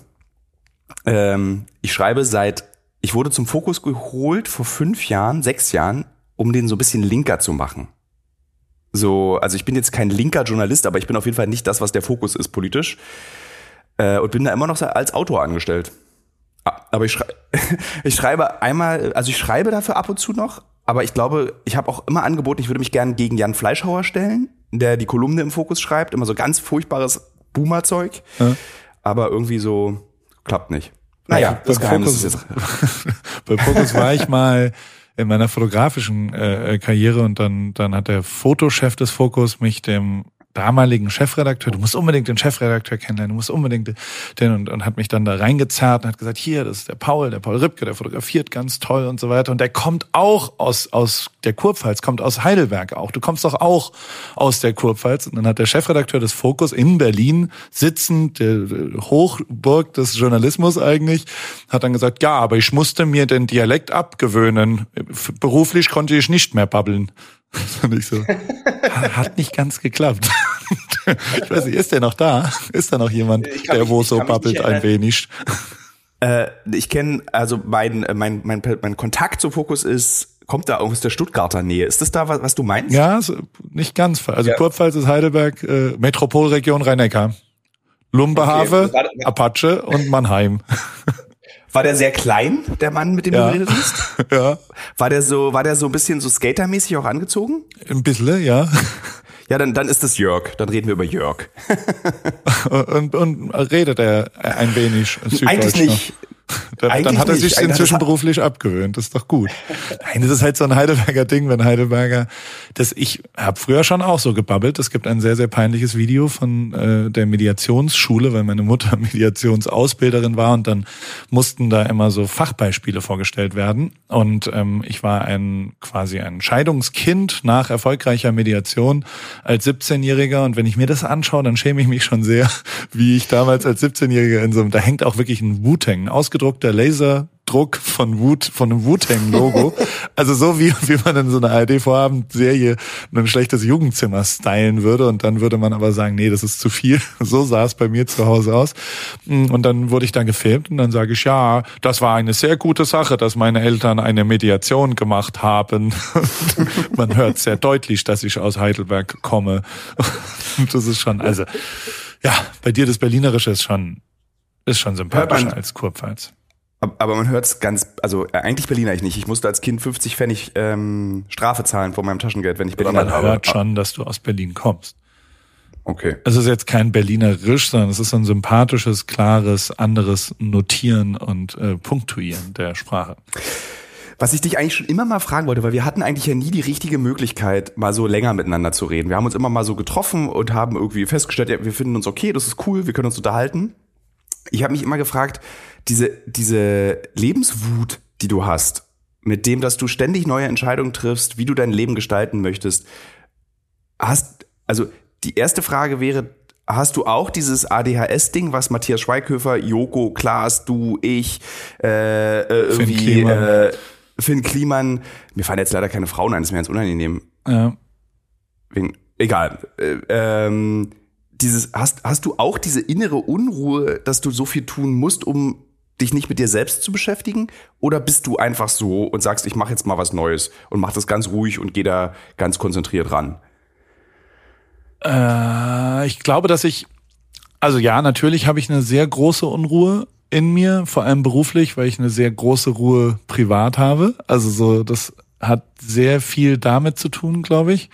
Ähm, ich schreibe seit, ich wurde zum Fokus geholt vor fünf Jahren, sechs Jahren, um den so ein bisschen linker zu machen. So, also ich bin jetzt kein linker Journalist, aber ich bin auf jeden Fall nicht das, was der Fokus ist politisch. Äh, und bin da immer noch als Autor angestellt. Ah, aber ich, schrei ich schreibe einmal, also ich schreibe dafür ab und zu noch, aber ich glaube, ich habe auch immer angeboten, ich würde mich gerne gegen Jan Fleischhauer stellen, der die Kolumne im Fokus schreibt, immer so ganz furchtbares Boomer-Zeug. Ja. Aber irgendwie so klappt nicht. Naja, ja, das Geheimnis Fokus, ist jetzt. bei Fokus war ich mal in meiner fotografischen äh, Karriere und dann, dann hat der Fotochef des Fokus mich dem damaligen Chefredakteur, du musst unbedingt den Chefredakteur kennenlernen, du musst unbedingt den und, und hat mich dann da reingezerrt und hat gesagt, hier, das ist der Paul, der Paul Ripke, der fotografiert ganz toll und so weiter und der kommt auch aus aus der Kurpfalz, kommt aus Heidelberg auch. Du kommst doch auch aus der Kurpfalz und dann hat der Chefredakteur des Fokus in Berlin sitzend, der Hochburg des Journalismus eigentlich, hat dann gesagt, ja, aber ich musste mir den Dialekt abgewöhnen. Beruflich konnte ich nicht mehr babbeln. Und ich so, hat nicht ganz geklappt. Ich weiß nicht, ist der noch da? Ist da noch jemand, der wo so babbelt ein wenig? Äh, ich kenne, also mein, mein, mein, mein Kontakt zum Fokus ist, kommt da aus der Stuttgarter Nähe. Ist das da, was, was du meinst? Ja, nicht ganz. Also ja. Kurpfalz ist Heidelberg, äh, Metropolregion Rhein-Neckar. Lumbehave, okay. Apache und Mannheim. War der sehr klein, der Mann, mit dem ja. du geredet hast? ja. War der so, war der so ein bisschen so skatermäßig auch angezogen? Ein bisschen, ja. Ja, dann, dann ist das Jörg. Dann reden wir über Jörg. und, und redet er ein wenig Süddeutsch Eigentlich nicht. Dann, dann hat er sich inzwischen beruflich abgewöhnt. Das ist doch gut. Nein, das ist halt so ein Heidelberger Ding, wenn Heidelberger. Das ich habe früher schon auch so gebabbelt. Es gibt ein sehr sehr peinliches Video von äh, der Mediationsschule, weil meine Mutter Mediationsausbilderin war und dann mussten da immer so Fachbeispiele vorgestellt werden. Und ähm, ich war ein quasi ein Scheidungskind nach erfolgreicher Mediation als 17-Jähriger. Und wenn ich mir das anschaue, dann schäme ich mich schon sehr, wie ich damals als 17-Jähriger in so einem. Da hängt auch wirklich ein Wu-Tang ausgedruckter Laserdruck von Wut, von einem Wu-Tang-Logo. also so wie, wie man in so einer ARD-Vorabendserie ein schlechtes Jugendzimmer stylen würde und dann würde man aber sagen, nee, das ist zu viel. So sah es bei mir zu Hause aus. Und dann wurde ich da gefilmt und dann sage ich, ja, das war eine sehr gute Sache, dass meine Eltern eine Mediation gemacht haben. man hört sehr deutlich, dass ich aus Heidelberg komme. Und das ist schon, also, ja, bei dir das Berlinerische ist schon ist schon sympathischer als Kurpfalz. Aber man hört es ganz, also äh, eigentlich Berliner ich nicht. Ich musste als Kind 50 Pfennig ähm, Strafe zahlen von meinem Taschengeld, wenn ich Berliner habe. Man hört schon, dass du aus Berlin kommst. Okay. Es ist jetzt kein Berlinerisch, sondern es ist ein sympathisches, klares, anderes Notieren und äh, Punktuieren der Sprache. Was ich dich eigentlich schon immer mal fragen wollte, weil wir hatten eigentlich ja nie die richtige Möglichkeit, mal so länger miteinander zu reden. Wir haben uns immer mal so getroffen und haben irgendwie festgestellt, ja, wir finden uns okay, das ist cool, wir können uns unterhalten ich habe mich immer gefragt, diese, diese Lebenswut, die du hast, mit dem, dass du ständig neue Entscheidungen triffst, wie du dein Leben gestalten möchtest, hast, also die erste Frage wäre, hast du auch dieses ADHS-Ding, was Matthias Schweighöfer, Joko, Klaas, du, ich, äh, irgendwie, Finn Kliman. Äh, Finn Kliman, mir fallen jetzt leider keine Frauen ein, das ist mir ganz unangenehm. Ja. Wegen, egal. Äh, ähm, dieses, hast, hast du auch diese innere Unruhe, dass du so viel tun musst, um dich nicht mit dir selbst zu beschäftigen? Oder bist du einfach so und sagst, ich mache jetzt mal was Neues und mach das ganz ruhig und geh da ganz konzentriert ran? Äh, ich glaube, dass ich, also ja, natürlich habe ich eine sehr große Unruhe in mir, vor allem beruflich, weil ich eine sehr große Ruhe privat habe. Also so, das hat sehr viel damit zu tun, glaube ich,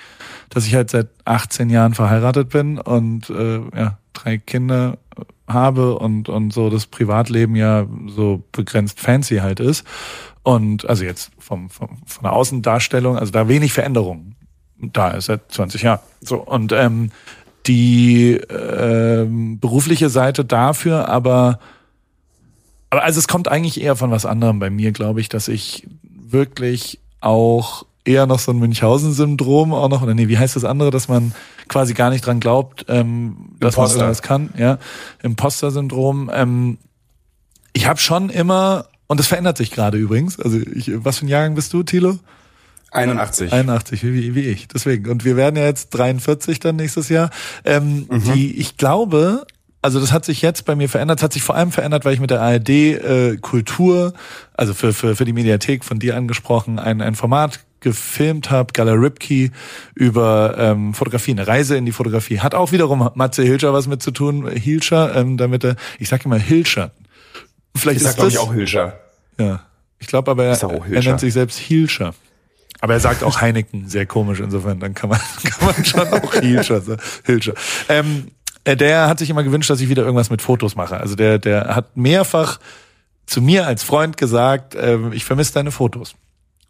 dass ich halt seit 18 Jahren verheiratet bin und äh, ja, drei Kinder habe und, und so das Privatleben ja so begrenzt fancy halt ist. Und also jetzt vom, vom, von der Außendarstellung, also da wenig Veränderung da ist seit 20 Jahren. So, und ähm, die ähm, berufliche Seite dafür, aber, aber also es kommt eigentlich eher von was anderem bei mir, glaube ich, dass ich wirklich auch eher noch so ein Münchhausen-Syndrom auch noch, oder nee, wie heißt das andere, dass man quasi gar nicht dran glaubt, ähm, dass Imposter. man irgendwas kann, ja, Imposter-Syndrom. Ähm, ich habe schon immer, und das verändert sich gerade übrigens, also ich, was für ein Jahrgang bist du, Thilo? 81. 81, wie, wie ich, deswegen. Und wir werden ja jetzt 43 dann nächstes Jahr. Ähm, mhm. Die, ich glaube, also das hat sich jetzt bei mir verändert, das hat sich vor allem verändert, weil ich mit der ARD äh, Kultur, also für, für, für die Mediathek von dir angesprochen, ein, ein Format gefilmt habe, Gala Ripke, über ähm, Fotografie, eine Reise in die Fotografie. Hat auch wiederum Matze Hilscher was mit zu tun, Hilscher, ähm, damit er, ich sag immer Hilscher. Vielleicht ich ist sag, das, ich, auch Hilscher. Ja, ich glaube aber, er, er nennt sich selbst Hilscher. Aber er sagt auch Heineken, sehr komisch insofern, dann kann man, kann man schon auch Hilscher sagen. Hilscher. Ähm, äh, der hat sich immer gewünscht, dass ich wieder irgendwas mit Fotos mache. Also der, der hat mehrfach zu mir als Freund gesagt, äh, ich vermisse deine Fotos.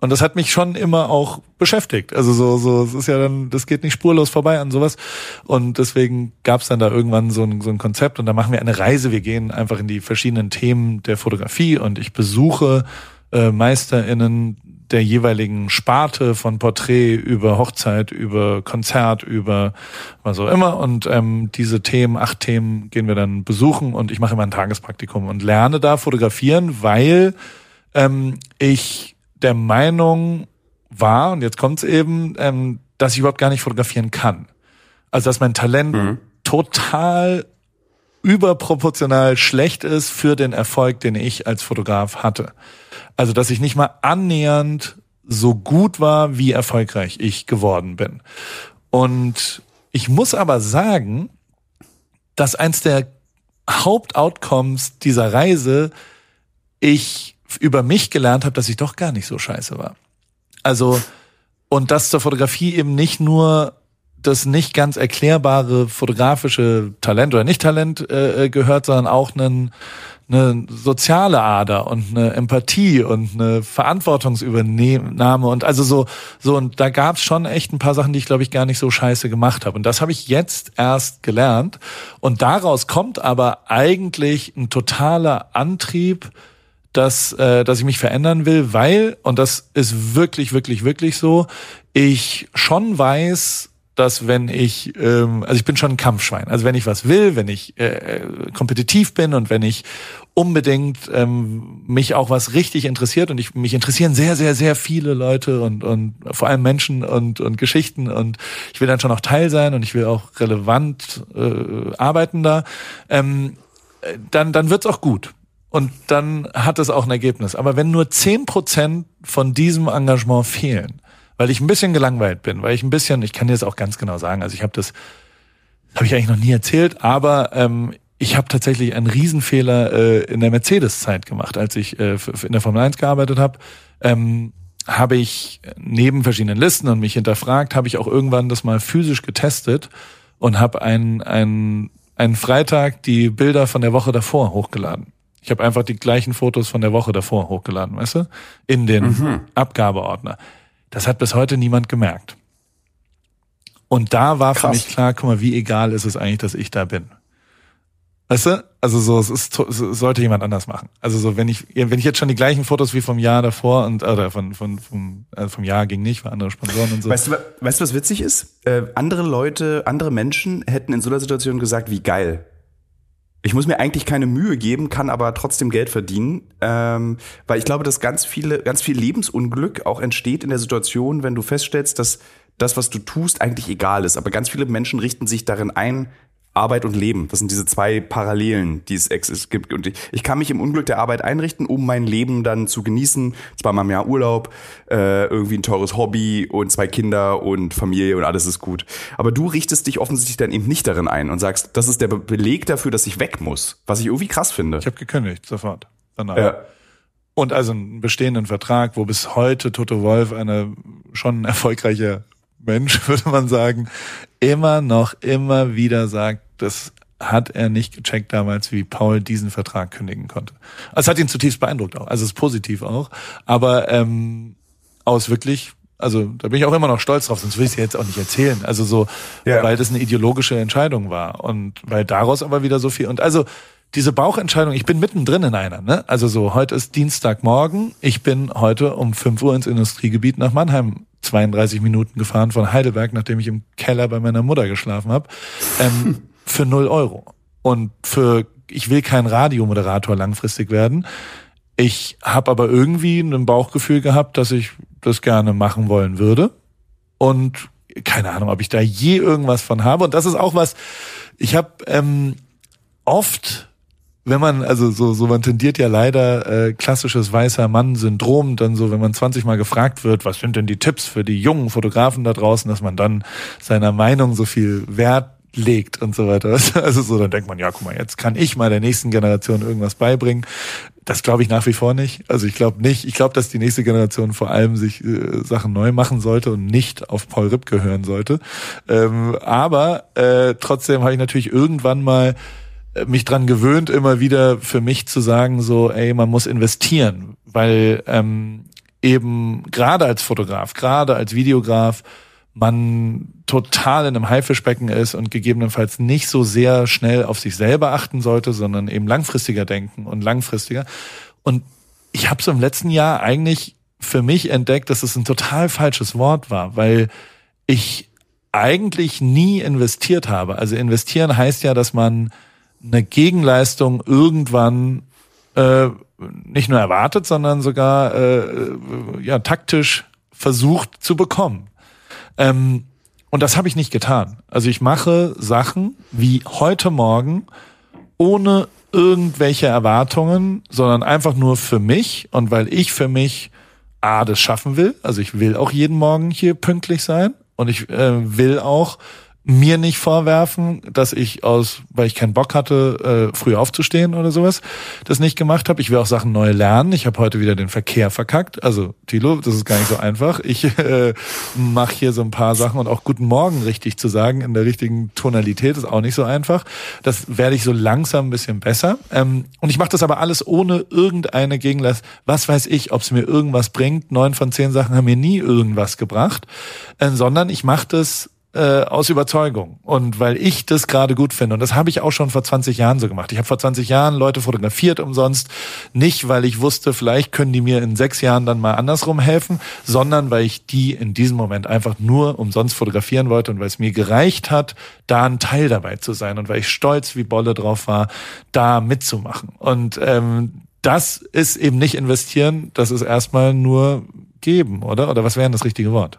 Und das hat mich schon immer auch beschäftigt. Also so, so, es ist ja dann, das geht nicht spurlos vorbei an sowas. Und deswegen gab es dann da irgendwann so ein, so ein Konzept und da machen wir eine Reise. Wir gehen einfach in die verschiedenen Themen der Fotografie und ich besuche äh, MeisterInnen der jeweiligen Sparte von Porträt über Hochzeit, über Konzert, über was auch immer. Und ähm, diese Themen, acht Themen, gehen wir dann besuchen und ich mache immer ein Tagespraktikum und lerne da fotografieren, weil ähm, ich der Meinung war, und jetzt kommt's eben, ähm, dass ich überhaupt gar nicht fotografieren kann. Also dass mein Talent mhm. total überproportional schlecht ist für den Erfolg, den ich als Fotograf hatte. Also dass ich nicht mal annähernd so gut war, wie erfolgreich ich geworden bin. Und ich muss aber sagen, dass eins der Hauptoutcomes dieser Reise ich über mich gelernt habe, dass ich doch gar nicht so scheiße war. Also, und dass zur Fotografie eben nicht nur das nicht ganz erklärbare fotografische Talent oder Nicht-Talent äh, gehört, sondern auch einen, eine soziale Ader und eine Empathie und eine Verantwortungsübernahme und also so so und da gab's schon echt ein paar Sachen, die ich glaube ich gar nicht so scheiße gemacht habe und das habe ich jetzt erst gelernt. Und daraus kommt aber eigentlich ein totaler Antrieb dass, äh, dass ich mich verändern will, weil, und das ist wirklich, wirklich, wirklich so, ich schon weiß, dass wenn ich, ähm, also ich bin schon ein Kampfschwein. Also wenn ich was will, wenn ich äh, kompetitiv bin und wenn ich unbedingt ähm, mich auch was richtig interessiert und ich mich interessieren sehr, sehr, sehr viele Leute und, und vor allem Menschen und, und Geschichten und ich will dann schon auch Teil sein und ich will auch relevant äh, arbeiten da, ähm, dann, dann wird's auch gut und dann hat es auch ein Ergebnis. Aber wenn nur zehn Prozent von diesem Engagement fehlen, weil ich ein bisschen gelangweilt bin, weil ich ein bisschen, ich kann dir das auch ganz genau sagen, also ich habe das, habe ich eigentlich noch nie erzählt, aber ähm, ich habe tatsächlich einen Riesenfehler äh, in der Mercedes-Zeit gemacht, als ich äh, in der Formel 1 gearbeitet habe. Ähm, habe ich neben verschiedenen Listen und mich hinterfragt, habe ich auch irgendwann das mal physisch getestet und habe einen, einen, einen Freitag die Bilder von der Woche davor hochgeladen. Ich habe einfach die gleichen Fotos von der Woche davor hochgeladen, weißt du? In den mhm. Abgabeordner. Das hat bis heute niemand gemerkt. Und da war Krass. für mich klar, guck mal, wie egal ist es eigentlich, dass ich da bin. Weißt du? Also so, es ist, es sollte jemand anders machen. Also so, wenn ich, wenn ich jetzt schon die gleichen Fotos wie vom Jahr davor und oder von, von vom, also vom Jahr ging nicht, war andere Sponsoren und so. Weißt du, weißt du, was witzig ist? Äh, andere Leute, andere Menschen hätten in so einer Situation gesagt, wie geil. Ich muss mir eigentlich keine Mühe geben, kann aber trotzdem Geld verdienen, ähm, weil ich glaube, dass ganz viele, ganz viel Lebensunglück auch entsteht in der Situation, wenn du feststellst, dass das, was du tust, eigentlich egal ist. Aber ganz viele Menschen richten sich darin ein, Arbeit und Leben. Das sind diese zwei Parallelen, die es gibt. Und ich kann mich im Unglück der Arbeit einrichten, um mein Leben dann zu genießen. Zweimal im Jahr Urlaub, äh, irgendwie ein teures Hobby und zwei Kinder und Familie und alles ist gut. Aber du richtest dich offensichtlich dann eben nicht darin ein und sagst, das ist der Beleg dafür, dass ich weg muss. Was ich irgendwie krass finde. Ich habe gekündigt, sofort. Danach. Ja. Und also einen bestehenden Vertrag, wo bis heute Toto Wolf eine schon erfolgreiche Mensch, würde man sagen, immer noch, immer wieder sagt, das hat er nicht gecheckt damals, wie Paul diesen Vertrag kündigen konnte. Also es hat ihn zutiefst beeindruckt auch. Also es ist positiv auch. Aber ähm, aus wirklich, also da bin ich auch immer noch stolz drauf, sonst will ich es jetzt auch nicht erzählen. Also so, ja. weil das eine ideologische Entscheidung war. Und weil daraus aber wieder so viel. Und also diese Bauchentscheidung, ich bin mittendrin in einer, ne? Also so, heute ist Dienstagmorgen, ich bin heute um 5 Uhr ins Industriegebiet nach Mannheim 32 Minuten gefahren von Heidelberg, nachdem ich im Keller bei meiner Mutter geschlafen habe, ähm, für 0 Euro. Und für, ich will kein Radiomoderator langfristig werden. Ich habe aber irgendwie ein Bauchgefühl gehabt, dass ich das gerne machen wollen würde. Und keine Ahnung, ob ich da je irgendwas von habe. Und das ist auch was, ich habe ähm, oft wenn man, also so, so man tendiert ja leider äh, klassisches weißer Mann-Syndrom, dann so, wenn man 20 Mal gefragt wird, was sind denn die Tipps für die jungen Fotografen da draußen, dass man dann seiner Meinung so viel Wert legt und so weiter. Also so, dann denkt man, ja, guck mal, jetzt kann ich mal der nächsten Generation irgendwas beibringen. Das glaube ich nach wie vor nicht. Also ich glaube nicht. Ich glaube, dass die nächste Generation vor allem sich äh, Sachen neu machen sollte und nicht auf Paul Ripke hören sollte. Ähm, aber äh, trotzdem habe ich natürlich irgendwann mal mich dran gewöhnt, immer wieder für mich zu sagen, so, ey, man muss investieren, weil ähm, eben gerade als Fotograf, gerade als Videograf, man total in einem Haifischbecken ist und gegebenenfalls nicht so sehr schnell auf sich selber achten sollte, sondern eben langfristiger denken und langfristiger. Und ich habe so im letzten Jahr eigentlich für mich entdeckt, dass es ein total falsches Wort war, weil ich eigentlich nie investiert habe. Also investieren heißt ja, dass man eine Gegenleistung irgendwann äh, nicht nur erwartet, sondern sogar äh, ja taktisch versucht zu bekommen. Ähm, und das habe ich nicht getan. Also ich mache Sachen wie heute Morgen ohne irgendwelche Erwartungen, sondern einfach nur für mich und weil ich für mich A, das schaffen will. Also ich will auch jeden Morgen hier pünktlich sein und ich äh, will auch mir nicht vorwerfen, dass ich aus, weil ich keinen Bock hatte, äh, früh aufzustehen oder sowas, das nicht gemacht habe. Ich will auch Sachen neu lernen. Ich habe heute wieder den Verkehr verkackt. Also Tilo, das ist gar nicht so einfach. Ich äh, mache hier so ein paar Sachen und auch Guten Morgen richtig zu sagen in der richtigen Tonalität ist auch nicht so einfach. Das werde ich so langsam ein bisschen besser. Ähm, und ich mache das aber alles ohne irgendeine Gegenlast. Was weiß ich, ob es mir irgendwas bringt. Neun von zehn Sachen haben mir nie irgendwas gebracht, äh, sondern ich mache das äh, aus Überzeugung und weil ich das gerade gut finde. Und das habe ich auch schon vor 20 Jahren so gemacht. Ich habe vor 20 Jahren Leute fotografiert umsonst, nicht weil ich wusste, vielleicht können die mir in sechs Jahren dann mal andersrum helfen, sondern weil ich die in diesem Moment einfach nur umsonst fotografieren wollte und weil es mir gereicht hat, da ein Teil dabei zu sein und weil ich stolz wie Bolle drauf war, da mitzumachen. Und ähm, das ist eben nicht investieren, das ist erstmal nur geben, oder? Oder was wäre das richtige Wort?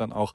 dann auch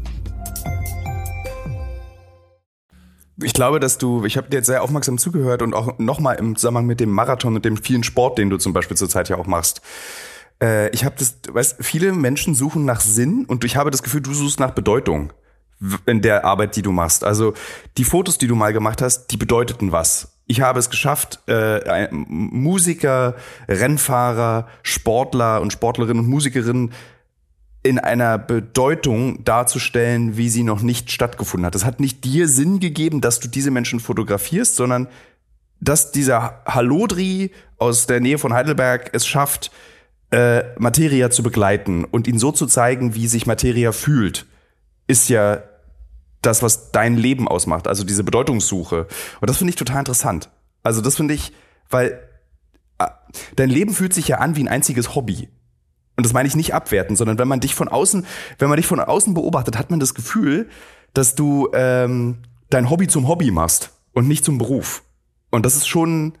Ich glaube, dass du, ich habe dir jetzt sehr aufmerksam zugehört und auch nochmal im Zusammenhang mit dem Marathon und dem vielen Sport, den du zum Beispiel zurzeit ja auch machst. Äh, ich habe das, weißt, viele Menschen suchen nach Sinn und ich habe das Gefühl, du suchst nach Bedeutung in der Arbeit, die du machst. Also die Fotos, die du mal gemacht hast, die bedeuteten was. Ich habe es geschafft, äh, Musiker, Rennfahrer, Sportler und Sportlerinnen und Musikerinnen in einer Bedeutung darzustellen, wie sie noch nicht stattgefunden hat. Es hat nicht dir Sinn gegeben, dass du diese Menschen fotografierst, sondern dass dieser Hallodri aus der Nähe von Heidelberg es schafft, äh, Materia zu begleiten und ihn so zu zeigen, wie sich Materia fühlt, ist ja das, was dein Leben ausmacht, also diese Bedeutungssuche. Und das finde ich total interessant. Also das finde ich, weil äh, dein Leben fühlt sich ja an wie ein einziges Hobby. Und das meine ich nicht abwerten, sondern wenn man dich von außen, wenn man dich von außen beobachtet, hat man das Gefühl, dass du ähm, dein Hobby zum Hobby machst und nicht zum Beruf. Und das ist schon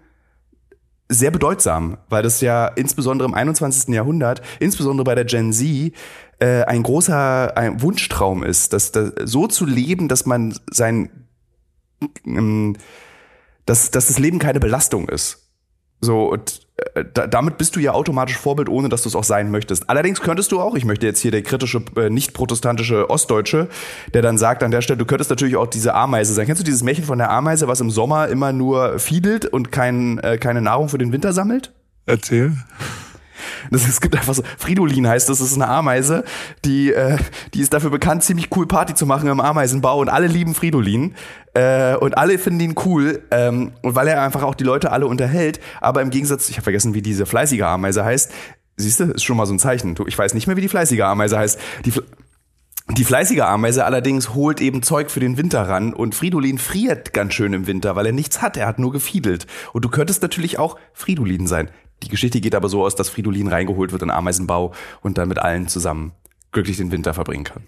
sehr bedeutsam, weil das ja insbesondere im 21. Jahrhundert, insbesondere bei der Gen Z, äh, ein großer ein Wunschtraum ist, dass, dass so zu leben, dass man sein, ähm, dass, dass das Leben keine Belastung ist. So, und damit bist du ja automatisch Vorbild, ohne dass du es auch sein möchtest. Allerdings könntest du auch, ich möchte jetzt hier der kritische, äh, nicht protestantische Ostdeutsche, der dann sagt an der Stelle, du könntest natürlich auch diese Ameise sein. Kennst du dieses Märchen von der Ameise, was im Sommer immer nur fiedelt und kein, äh, keine Nahrung für den Winter sammelt? Erzähl. Das, es gibt einfach so, Fridolin heißt das, das ist eine Ameise, die, äh, die ist dafür bekannt, ziemlich cool Party zu machen im Ameisenbau und alle lieben Fridolin äh, und alle finden ihn cool ähm, und weil er einfach auch die Leute alle unterhält, aber im Gegensatz, ich habe vergessen, wie diese fleißige Ameise heißt, siehst du, ist schon mal so ein Zeichen. Ich weiß nicht mehr, wie die fleißige Ameise heißt. Die, die fleißige Ameise allerdings holt eben Zeug für den Winter ran und Fridolin friert ganz schön im Winter, weil er nichts hat, er hat nur gefiedelt. Und du könntest natürlich auch Fridolin sein. Die Geschichte geht aber so aus, dass Fridolin reingeholt wird in Ameisenbau und dann mit allen zusammen glücklich den Winter verbringen kann.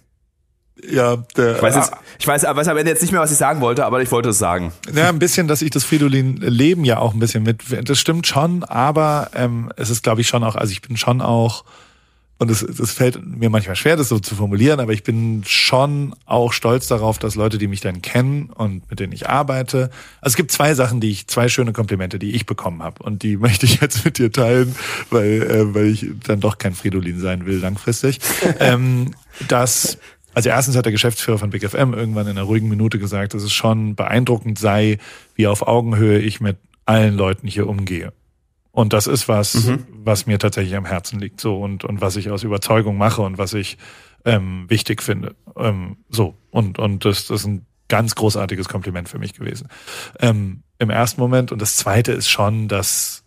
Ja, der, Ich weiß, jetzt, ich weiß, weiß am Ende jetzt nicht mehr, was ich sagen wollte, aber ich wollte es sagen. Ja, ein bisschen, dass ich das Fridolin-Leben ja auch ein bisschen mit. Das stimmt schon, aber ähm, es ist, glaube ich, schon auch, also ich bin schon auch, und es, es fällt mir manchmal schwer, das so zu formulieren, aber ich bin schon auch stolz darauf, dass Leute, die mich dann kennen und mit denen ich arbeite. Also es gibt zwei Sachen, die ich, zwei schöne Komplimente, die ich bekommen habe. Und die möchte ich jetzt mit dir teilen, weil, äh, weil ich dann doch kein Fridolin sein will langfristig. ähm, dass also erstens hat der Geschäftsführer von Big FM irgendwann in einer ruhigen Minute gesagt, dass es schon beeindruckend sei, wie auf Augenhöhe ich mit allen Leuten hier umgehe. Und das ist was, mhm. was mir tatsächlich am Herzen liegt, so und und was ich aus Überzeugung mache und was ich ähm, wichtig finde. Ähm, so und und das, das ist ein ganz großartiges Kompliment für mich gewesen ähm, im ersten Moment. Und das Zweite ist schon, dass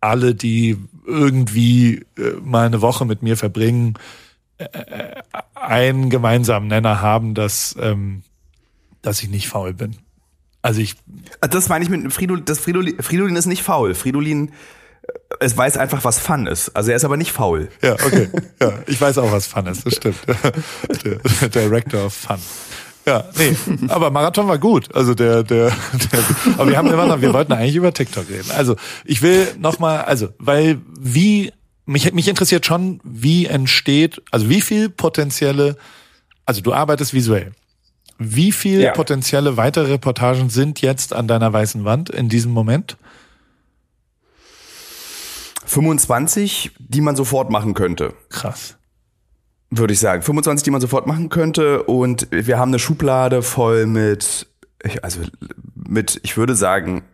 alle, die irgendwie äh, mal eine Woche mit mir verbringen, äh, einen gemeinsamen Nenner haben, dass, ähm, dass ich nicht faul bin. Also ich. Das meine ich mit Fridolin, das Fridolin, Fridolin ist nicht faul. Fridolin, äh, es weiß einfach, was Fun ist. Also er ist aber nicht faul. Ja, okay. Ja, ich weiß auch, was Fun ist, das stimmt. der Director of Fun. Ja, nee, aber Marathon war gut. Also der, der, der aber wir haben immer noch, wir wollten eigentlich über TikTok reden. Also ich will nochmal, also, weil wie mich, mich interessiert schon, wie entsteht, also wie viel potenzielle, also du arbeitest visuell. Wie viel ja. potenzielle weitere Reportagen sind jetzt an deiner weißen Wand in diesem Moment? 25, die man sofort machen könnte. Krass. Würde ich sagen. 25, die man sofort machen könnte. Und wir haben eine Schublade voll mit, also mit, ich würde sagen,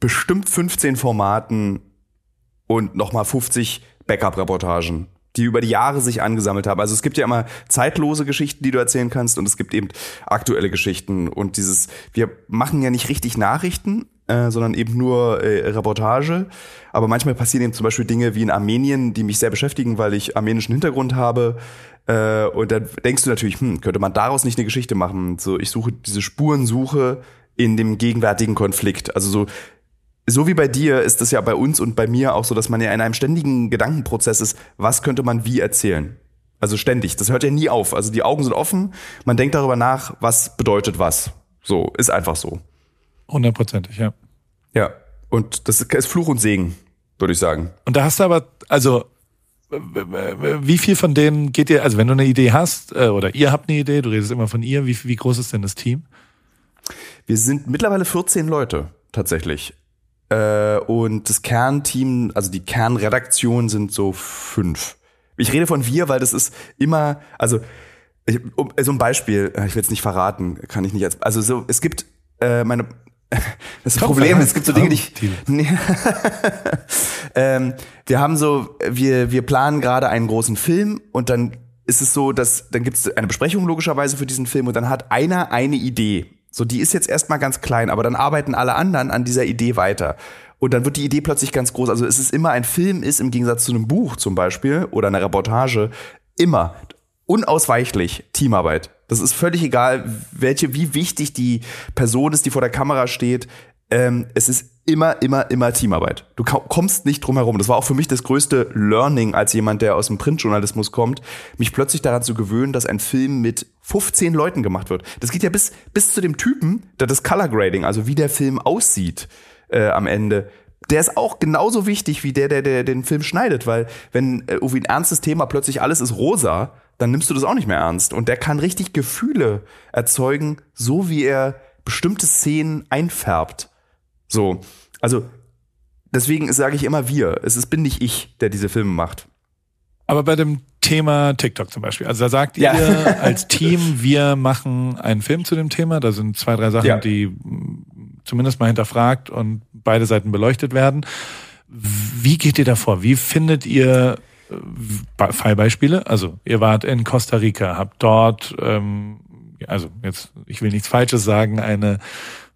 bestimmt 15 Formaten, und nochmal 50 Backup-Reportagen, die über die Jahre sich angesammelt haben. Also es gibt ja immer zeitlose Geschichten, die du erzählen kannst und es gibt eben aktuelle Geschichten und dieses, wir machen ja nicht richtig Nachrichten, äh, sondern eben nur äh, Reportage. Aber manchmal passieren eben zum Beispiel Dinge wie in Armenien, die mich sehr beschäftigen, weil ich armenischen Hintergrund habe. Äh, und dann denkst du natürlich, hm, könnte man daraus nicht eine Geschichte machen? So, ich suche diese Spurensuche in dem gegenwärtigen Konflikt. Also so so wie bei dir ist es ja bei uns und bei mir auch so, dass man ja in einem ständigen Gedankenprozess ist, was könnte man wie erzählen? Also ständig. Das hört ja nie auf. Also die Augen sind offen. Man denkt darüber nach, was bedeutet was. So, ist einfach so. Hundertprozentig, ja. Ja. Und das ist Fluch und Segen, würde ich sagen. Und da hast du aber, also, wie viel von denen geht dir, also wenn du eine Idee hast, äh, oder ihr habt eine Idee, du redest immer von ihr, wie, wie groß ist denn das Team? Wir sind mittlerweile 14 Leute, tatsächlich. Äh, und das Kernteam, also die Kernredaktion sind so fünf. Ich rede von wir, weil das ist immer, also ich, um, so ein Beispiel, äh, ich will es nicht verraten, kann ich nicht als, also so, es gibt äh, meine, das Komm, Problem, es gibt so Dinge, die ich, nee, ähm, wir haben so, wir, wir planen gerade einen großen Film und dann ist es so, dass dann gibt es eine Besprechung logischerweise für diesen Film und dann hat einer eine Idee so, die ist jetzt erstmal ganz klein, aber dann arbeiten alle anderen an dieser Idee weiter. Und dann wird die Idee plötzlich ganz groß. Also es ist immer ein Film, ist im Gegensatz zu einem Buch zum Beispiel oder einer Reportage immer unausweichlich Teamarbeit. Das ist völlig egal, welche, wie wichtig die Person ist, die vor der Kamera steht. Ähm, es ist immer, immer, immer Teamarbeit. Du kommst nicht drum herum. Das war auch für mich das größte Learning als jemand, der aus dem Printjournalismus kommt, mich plötzlich daran zu gewöhnen, dass ein Film mit 15 Leuten gemacht wird. Das geht ja bis, bis zu dem Typen, der das Color Grading, also wie der Film aussieht äh, am Ende. Der ist auch genauso wichtig wie der, der, der den Film schneidet, weil wenn äh, irgendwie ein ernstes Thema plötzlich alles ist rosa, dann nimmst du das auch nicht mehr ernst. Und der kann richtig Gefühle erzeugen, so wie er bestimmte Szenen einfärbt. So, also deswegen sage ich immer wir. Es ist, bin nicht ich, der diese Filme macht. Aber bei dem Thema TikTok zum Beispiel, also da sagt ja. ihr als Team, wir machen einen Film zu dem Thema. Da sind zwei, drei Sachen, ja. die zumindest mal hinterfragt und beide Seiten beleuchtet werden. Wie geht ihr davor? Wie findet ihr äh, Fallbeispiele? Also ihr wart in Costa Rica, habt dort, ähm, also jetzt, ich will nichts Falsches sagen, eine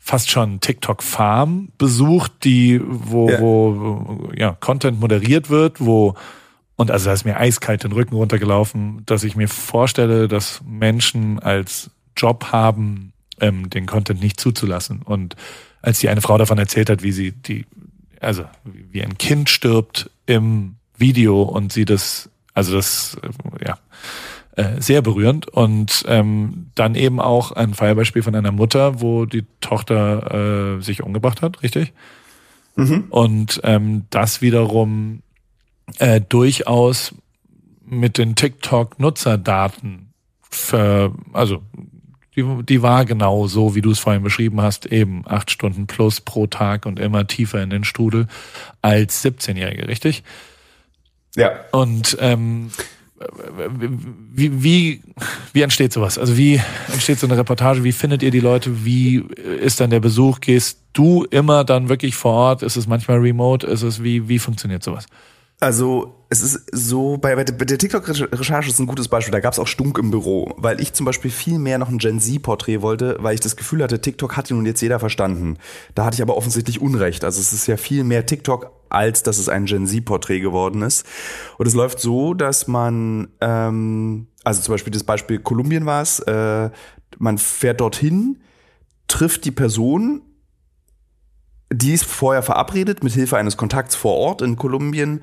fast schon TikTok-Farm besucht, die, wo, ja. wo ja, Content moderiert wird, wo und also da ist mir eiskalt den Rücken runtergelaufen, dass ich mir vorstelle, dass Menschen als Job haben, ähm, den Content nicht zuzulassen. Und als die eine Frau davon erzählt hat, wie sie die, also wie ein Kind stirbt im Video und sie das, also das, äh, ja, äh, sehr berührend. Und ähm, dann eben auch ein Fallbeispiel von einer Mutter, wo die Tochter äh, sich umgebracht hat, richtig? Mhm. Und ähm, das wiederum äh, durchaus mit den TikTok-Nutzerdaten für, also die, die war genau so, wie du es vorhin beschrieben hast, eben acht Stunden plus pro Tag und immer tiefer in den Strudel als 17-Jährige, richtig? Ja. Und ähm, wie, wie, wie entsteht sowas? Also wie entsteht so eine Reportage? Wie findet ihr die Leute? Wie ist dann der Besuch? Gehst du immer dann wirklich vor Ort? Ist es manchmal remote? Ist es wie, wie funktioniert sowas? Also es ist so, bei, bei der TikTok-Recherche ist ein gutes Beispiel, da gab es auch Stunk im Büro, weil ich zum Beispiel viel mehr noch ein Gen Z-Porträt wollte, weil ich das Gefühl hatte, TikTok hat ihn nun jetzt jeder verstanden. Da hatte ich aber offensichtlich Unrecht. Also es ist ja viel mehr TikTok, als dass es ein Gen Z-Porträt geworden ist. Und es läuft so, dass man, ähm, also zum Beispiel das Beispiel Kolumbien war es, äh, man fährt dorthin, trifft die Person, die ist vorher verabredet mit Hilfe eines Kontakts vor Ort in Kolumbien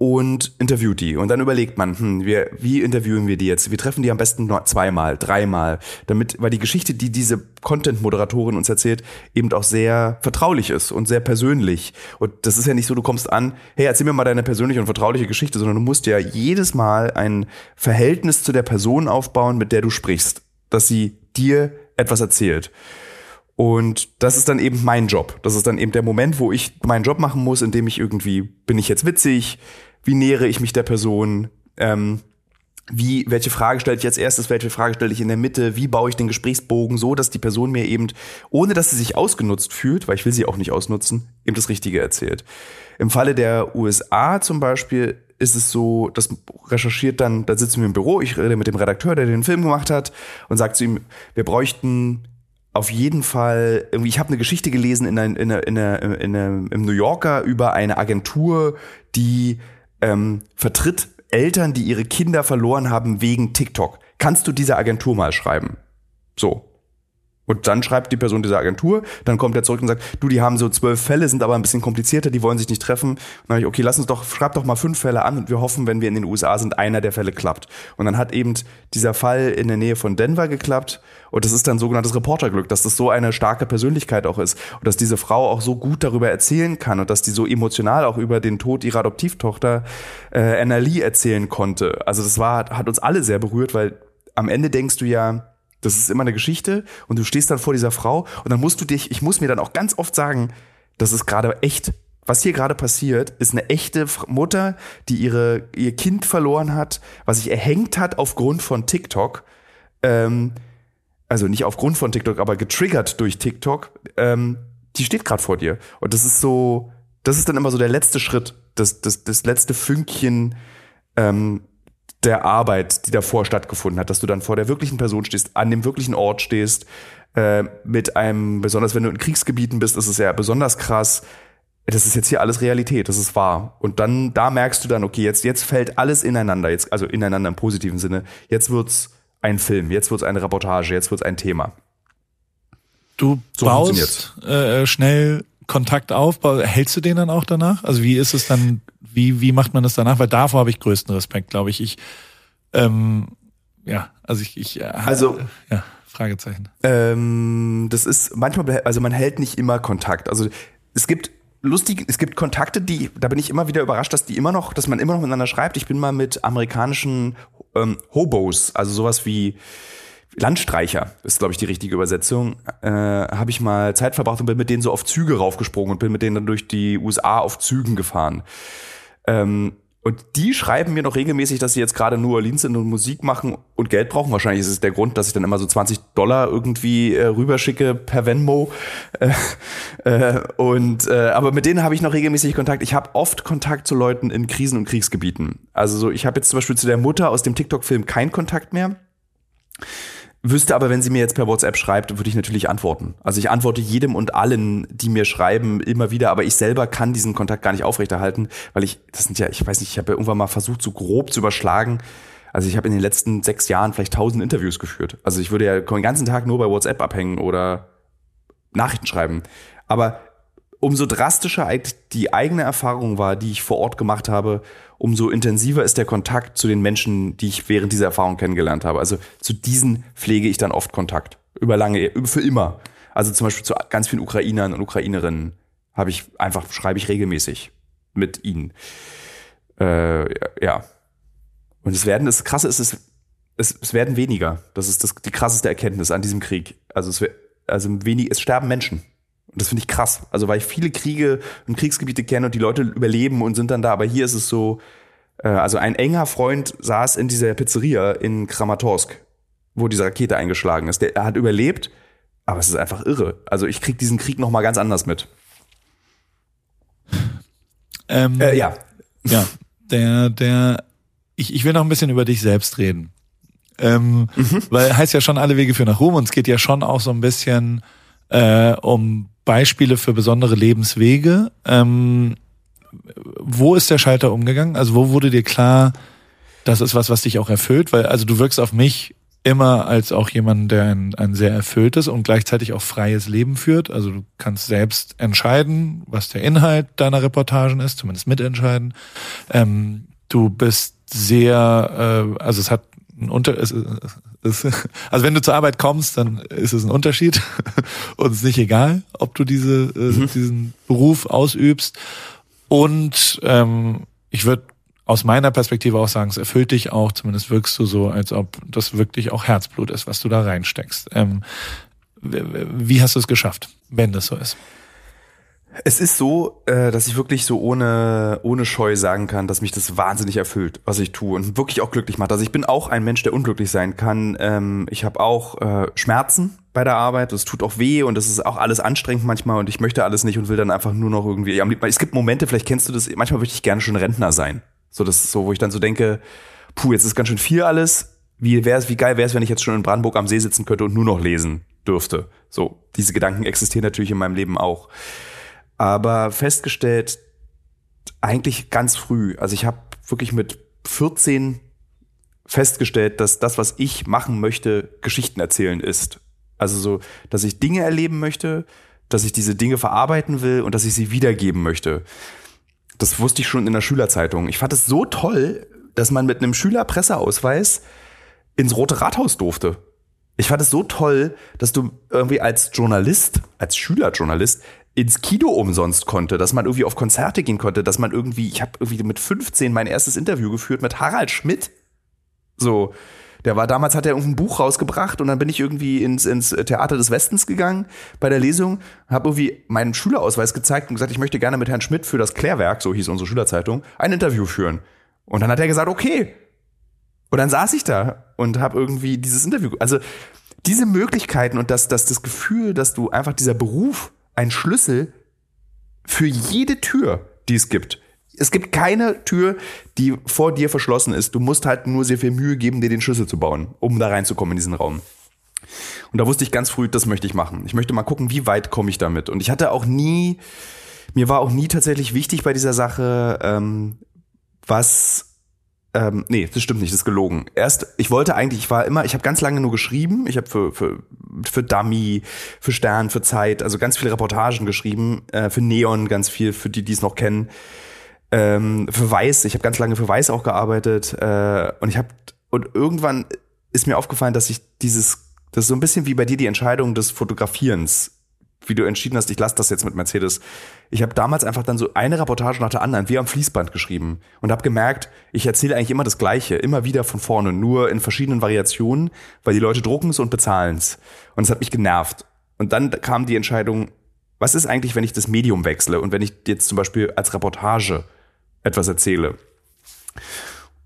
und interviewt die. Und dann überlegt man, hm, wir, wie interviewen wir die jetzt? Wir treffen die am besten zweimal, dreimal, damit, weil die Geschichte, die diese Content-Moderatorin uns erzählt, eben auch sehr vertraulich ist und sehr persönlich. Und das ist ja nicht so, du kommst an, hey, erzähl mir mal deine persönliche und vertrauliche Geschichte, sondern du musst ja jedes Mal ein Verhältnis zu der Person aufbauen, mit der du sprichst, dass sie dir etwas erzählt. Und das ist dann eben mein Job. Das ist dann eben der Moment, wo ich meinen Job machen muss, in dem ich irgendwie, bin ich jetzt witzig? Wie nähere ich mich der Person? Ähm, wie, welche Frage stelle ich als erstes, welche Frage stelle ich in der Mitte, wie baue ich den Gesprächsbogen so, dass die Person mir eben, ohne dass sie sich ausgenutzt fühlt, weil ich will sie auch nicht ausnutzen, eben das Richtige erzählt. Im Falle der USA zum Beispiel ist es so, das recherchiert dann, da sitzen wir im Büro, ich rede mit dem Redakteur, der den Film gemacht hat und sagt zu ihm, wir bräuchten auf jeden Fall, irgendwie, ich habe eine Geschichte gelesen in, einer, in, einer, in, einer, in einer, im New Yorker über eine Agentur, die ähm, vertritt Eltern, die ihre Kinder verloren haben wegen TikTok. Kannst du diese Agentur mal schreiben? So. Und dann schreibt die Person dieser Agentur, dann kommt er zurück und sagt, du, die haben so zwölf Fälle, sind aber ein bisschen komplizierter, die wollen sich nicht treffen. Und dann habe ich, okay, lass uns doch, schreib doch mal fünf Fälle an und wir hoffen, wenn wir in den USA sind, einer der Fälle klappt. Und dann hat eben dieser Fall in der Nähe von Denver geklappt. Und das ist dann sogenanntes Reporterglück, dass das so eine starke Persönlichkeit auch ist. Und dass diese Frau auch so gut darüber erzählen kann und dass die so emotional auch über den Tod ihrer Adoptivtochter äh, Anna Lee erzählen konnte. Also das war, hat uns alle sehr berührt, weil am Ende denkst du ja, das ist immer eine Geschichte und du stehst dann vor dieser Frau und dann musst du dich, ich muss mir dann auch ganz oft sagen, das ist gerade echt. Was hier gerade passiert, ist eine echte Mutter, die ihre, ihr Kind verloren hat, was sich erhängt hat aufgrund von TikTok. Ähm, also nicht aufgrund von TikTok, aber getriggert durch TikTok. Ähm, die steht gerade vor dir. Und das ist so, das ist dann immer so der letzte Schritt, das, das, das letzte Fünkchen ähm, der Arbeit, die davor stattgefunden hat, dass du dann vor der wirklichen Person stehst, an dem wirklichen Ort stehst, äh, mit einem, besonders wenn du in Kriegsgebieten bist, ist es ja besonders krass. Das ist jetzt hier alles Realität, das ist wahr. Und dann, da merkst du dann, okay, jetzt, jetzt fällt alles ineinander, jetzt, also ineinander im positiven Sinne. Jetzt wird's ein Film, jetzt wird's eine Reportage, jetzt wird's ein Thema. Du so baust äh, schnell Kontakt auf, hältst du den dann auch danach? Also wie ist es dann wie, wie macht man das danach? Weil davor habe ich größten Respekt, glaube ich. Ich, ähm, ja, also ich, ich äh, also ja, Fragezeichen. Ähm, das ist manchmal, also man hält nicht immer Kontakt. Also es gibt lustig, es gibt Kontakte, die, da bin ich immer wieder überrascht, dass die immer noch, dass man immer noch miteinander schreibt. Ich bin mal mit amerikanischen ähm, Hobos, also sowas wie Landstreicher ist, glaube ich, die richtige Übersetzung, äh, habe ich mal Zeit verbracht und bin mit denen so auf Züge raufgesprungen und bin mit denen dann durch die USA auf Zügen gefahren. Ähm, und die schreiben mir noch regelmäßig, dass sie jetzt gerade New Orleans sind und Musik machen und Geld brauchen. Wahrscheinlich ist es der Grund, dass ich dann immer so 20 Dollar irgendwie äh, rüberschicke per Venmo. Äh, äh, und äh, aber mit denen habe ich noch regelmäßig Kontakt. Ich habe oft Kontakt zu Leuten in Krisen- und Kriegsgebieten. Also so, ich habe jetzt zum Beispiel zu der Mutter aus dem TikTok-Film keinen Kontakt mehr. Wüsste aber, wenn sie mir jetzt per WhatsApp schreibt, würde ich natürlich antworten. Also ich antworte jedem und allen, die mir schreiben, immer wieder, aber ich selber kann diesen Kontakt gar nicht aufrechterhalten, weil ich, das sind ja, ich weiß nicht, ich habe ja irgendwann mal versucht, so grob zu überschlagen. Also ich habe in den letzten sechs Jahren vielleicht tausend Interviews geführt. Also ich würde ja den ganzen Tag nur bei WhatsApp abhängen oder Nachrichten schreiben. Aber umso drastischer eigentlich die eigene Erfahrung war, die ich vor Ort gemacht habe, umso intensiver ist der Kontakt zu den Menschen, die ich während dieser Erfahrung kennengelernt habe. Also zu diesen pflege ich dann oft Kontakt. Über lange, für immer. Also zum Beispiel zu ganz vielen Ukrainern und Ukrainerinnen habe ich einfach, schreibe ich regelmäßig mit ihnen. Äh, ja. Und es werden, das Krasse ist, es, es, es werden weniger. Das ist das, die krasseste Erkenntnis an diesem Krieg. Also es, also wenig, es sterben Menschen. Und das finde ich krass. Also weil ich viele Kriege und Kriegsgebiete kenne und die Leute überleben und sind dann da. Aber hier ist es so, äh, also ein enger Freund saß in dieser Pizzeria in Kramatorsk, wo diese Rakete eingeschlagen ist. Der, er hat überlebt, aber es ist einfach irre. Also ich krieg diesen Krieg noch mal ganz anders mit. Ähm, Äh, ja. Ja, der, der, ich, ich will noch ein bisschen über dich selbst reden. Ähm, Weil heißt ja schon alle Wege führen nach Ruhm und es geht ja schon auch so ein bisschen äh, um Beispiele für besondere Lebenswege. Ähm, wo ist der Schalter umgegangen? Also wo wurde dir klar, das ist was, was dich auch erfüllt? Weil also du wirkst auf mich immer als auch jemand, der ein, ein sehr erfülltes und gleichzeitig auch freies Leben führt. Also du kannst selbst entscheiden, was der Inhalt deiner Reportagen ist, zumindest mitentscheiden. Ähm, du bist sehr, äh, also es hat ein Unter, es, also wenn du zur Arbeit kommst, dann ist es ein Unterschied und es ist nicht egal, ob du diese, äh, diesen Beruf ausübst. Und ähm, ich würde aus meiner Perspektive auch sagen, es erfüllt dich auch, zumindest wirkst du so, als ob das wirklich auch Herzblut ist, was du da reinsteckst. Ähm, wie hast du es geschafft, wenn das so ist? Es ist so, äh, dass ich wirklich so ohne, ohne Scheu sagen kann, dass mich das wahnsinnig erfüllt, was ich tue und wirklich auch glücklich macht. Also ich bin auch ein Mensch, der unglücklich sein kann. Ähm, ich habe auch äh, Schmerzen bei der Arbeit. Es tut auch weh und es ist auch alles anstrengend manchmal und ich möchte alles nicht und will dann einfach nur noch irgendwie. Es gibt Momente, vielleicht kennst du das. Manchmal möchte ich gerne schon Rentner sein. So das ist so, wo ich dann so denke, puh, jetzt ist ganz schön viel alles. Wie wär's, wie geil wäre es, wenn ich jetzt schon in Brandenburg am See sitzen könnte und nur noch lesen dürfte. So diese Gedanken existieren natürlich in meinem Leben auch aber festgestellt, eigentlich ganz früh. Also ich habe wirklich mit 14 festgestellt, dass das, was ich machen möchte, Geschichten erzählen ist. Also so, dass ich Dinge erleben möchte, dass ich diese Dinge verarbeiten will und dass ich sie wiedergeben möchte. Das wusste ich schon in der Schülerzeitung. Ich fand es so toll, dass man mit einem Schülerpresseausweis ins Rote Rathaus durfte. Ich fand es so toll, dass du irgendwie als Journalist, als Schülerjournalist ins Kino umsonst konnte, dass man irgendwie auf Konzerte gehen konnte, dass man irgendwie, ich habe irgendwie mit 15 mein erstes Interview geführt mit Harald Schmidt. So, der war damals, hat er irgendein Buch rausgebracht und dann bin ich irgendwie ins, ins Theater des Westens gegangen bei der Lesung, habe irgendwie meinen Schülerausweis gezeigt und gesagt, ich möchte gerne mit Herrn Schmidt für das Klärwerk, so hieß unsere Schülerzeitung, ein Interview führen. Und dann hat er gesagt, okay. Und dann saß ich da und habe irgendwie dieses Interview, also diese Möglichkeiten und das, das, das Gefühl, dass du einfach dieser Beruf ein Schlüssel für jede Tür, die es gibt. Es gibt keine Tür, die vor dir verschlossen ist. Du musst halt nur sehr viel Mühe geben, dir den Schlüssel zu bauen, um da reinzukommen in diesen Raum. Und da wusste ich ganz früh, das möchte ich machen. Ich möchte mal gucken, wie weit komme ich damit. Und ich hatte auch nie, mir war auch nie tatsächlich wichtig bei dieser Sache, ähm, was ähm, nee, das stimmt nicht, das ist gelogen. Erst, ich wollte eigentlich, ich war immer, ich habe ganz lange nur geschrieben. Ich habe für, für, für Dummy, für Stern, für Zeit, also ganz viele Reportagen geschrieben, äh, für Neon ganz viel, für die, die es noch kennen. Ähm, für Weiß, ich habe ganz lange für Weiß auch gearbeitet. Äh, und ich habe, und irgendwann ist mir aufgefallen, dass ich dieses, das ist so ein bisschen wie bei dir die Entscheidung des Fotografierens wie du entschieden hast, ich lasse das jetzt mit Mercedes. Ich habe damals einfach dann so eine Reportage nach der anderen wie am Fließband geschrieben und habe gemerkt, ich erzähle eigentlich immer das Gleiche, immer wieder von vorne, nur in verschiedenen Variationen, weil die Leute drucken es und bezahlen es. Und es hat mich genervt. Und dann kam die Entscheidung, was ist eigentlich, wenn ich das Medium wechsle und wenn ich jetzt zum Beispiel als Reportage etwas erzähle?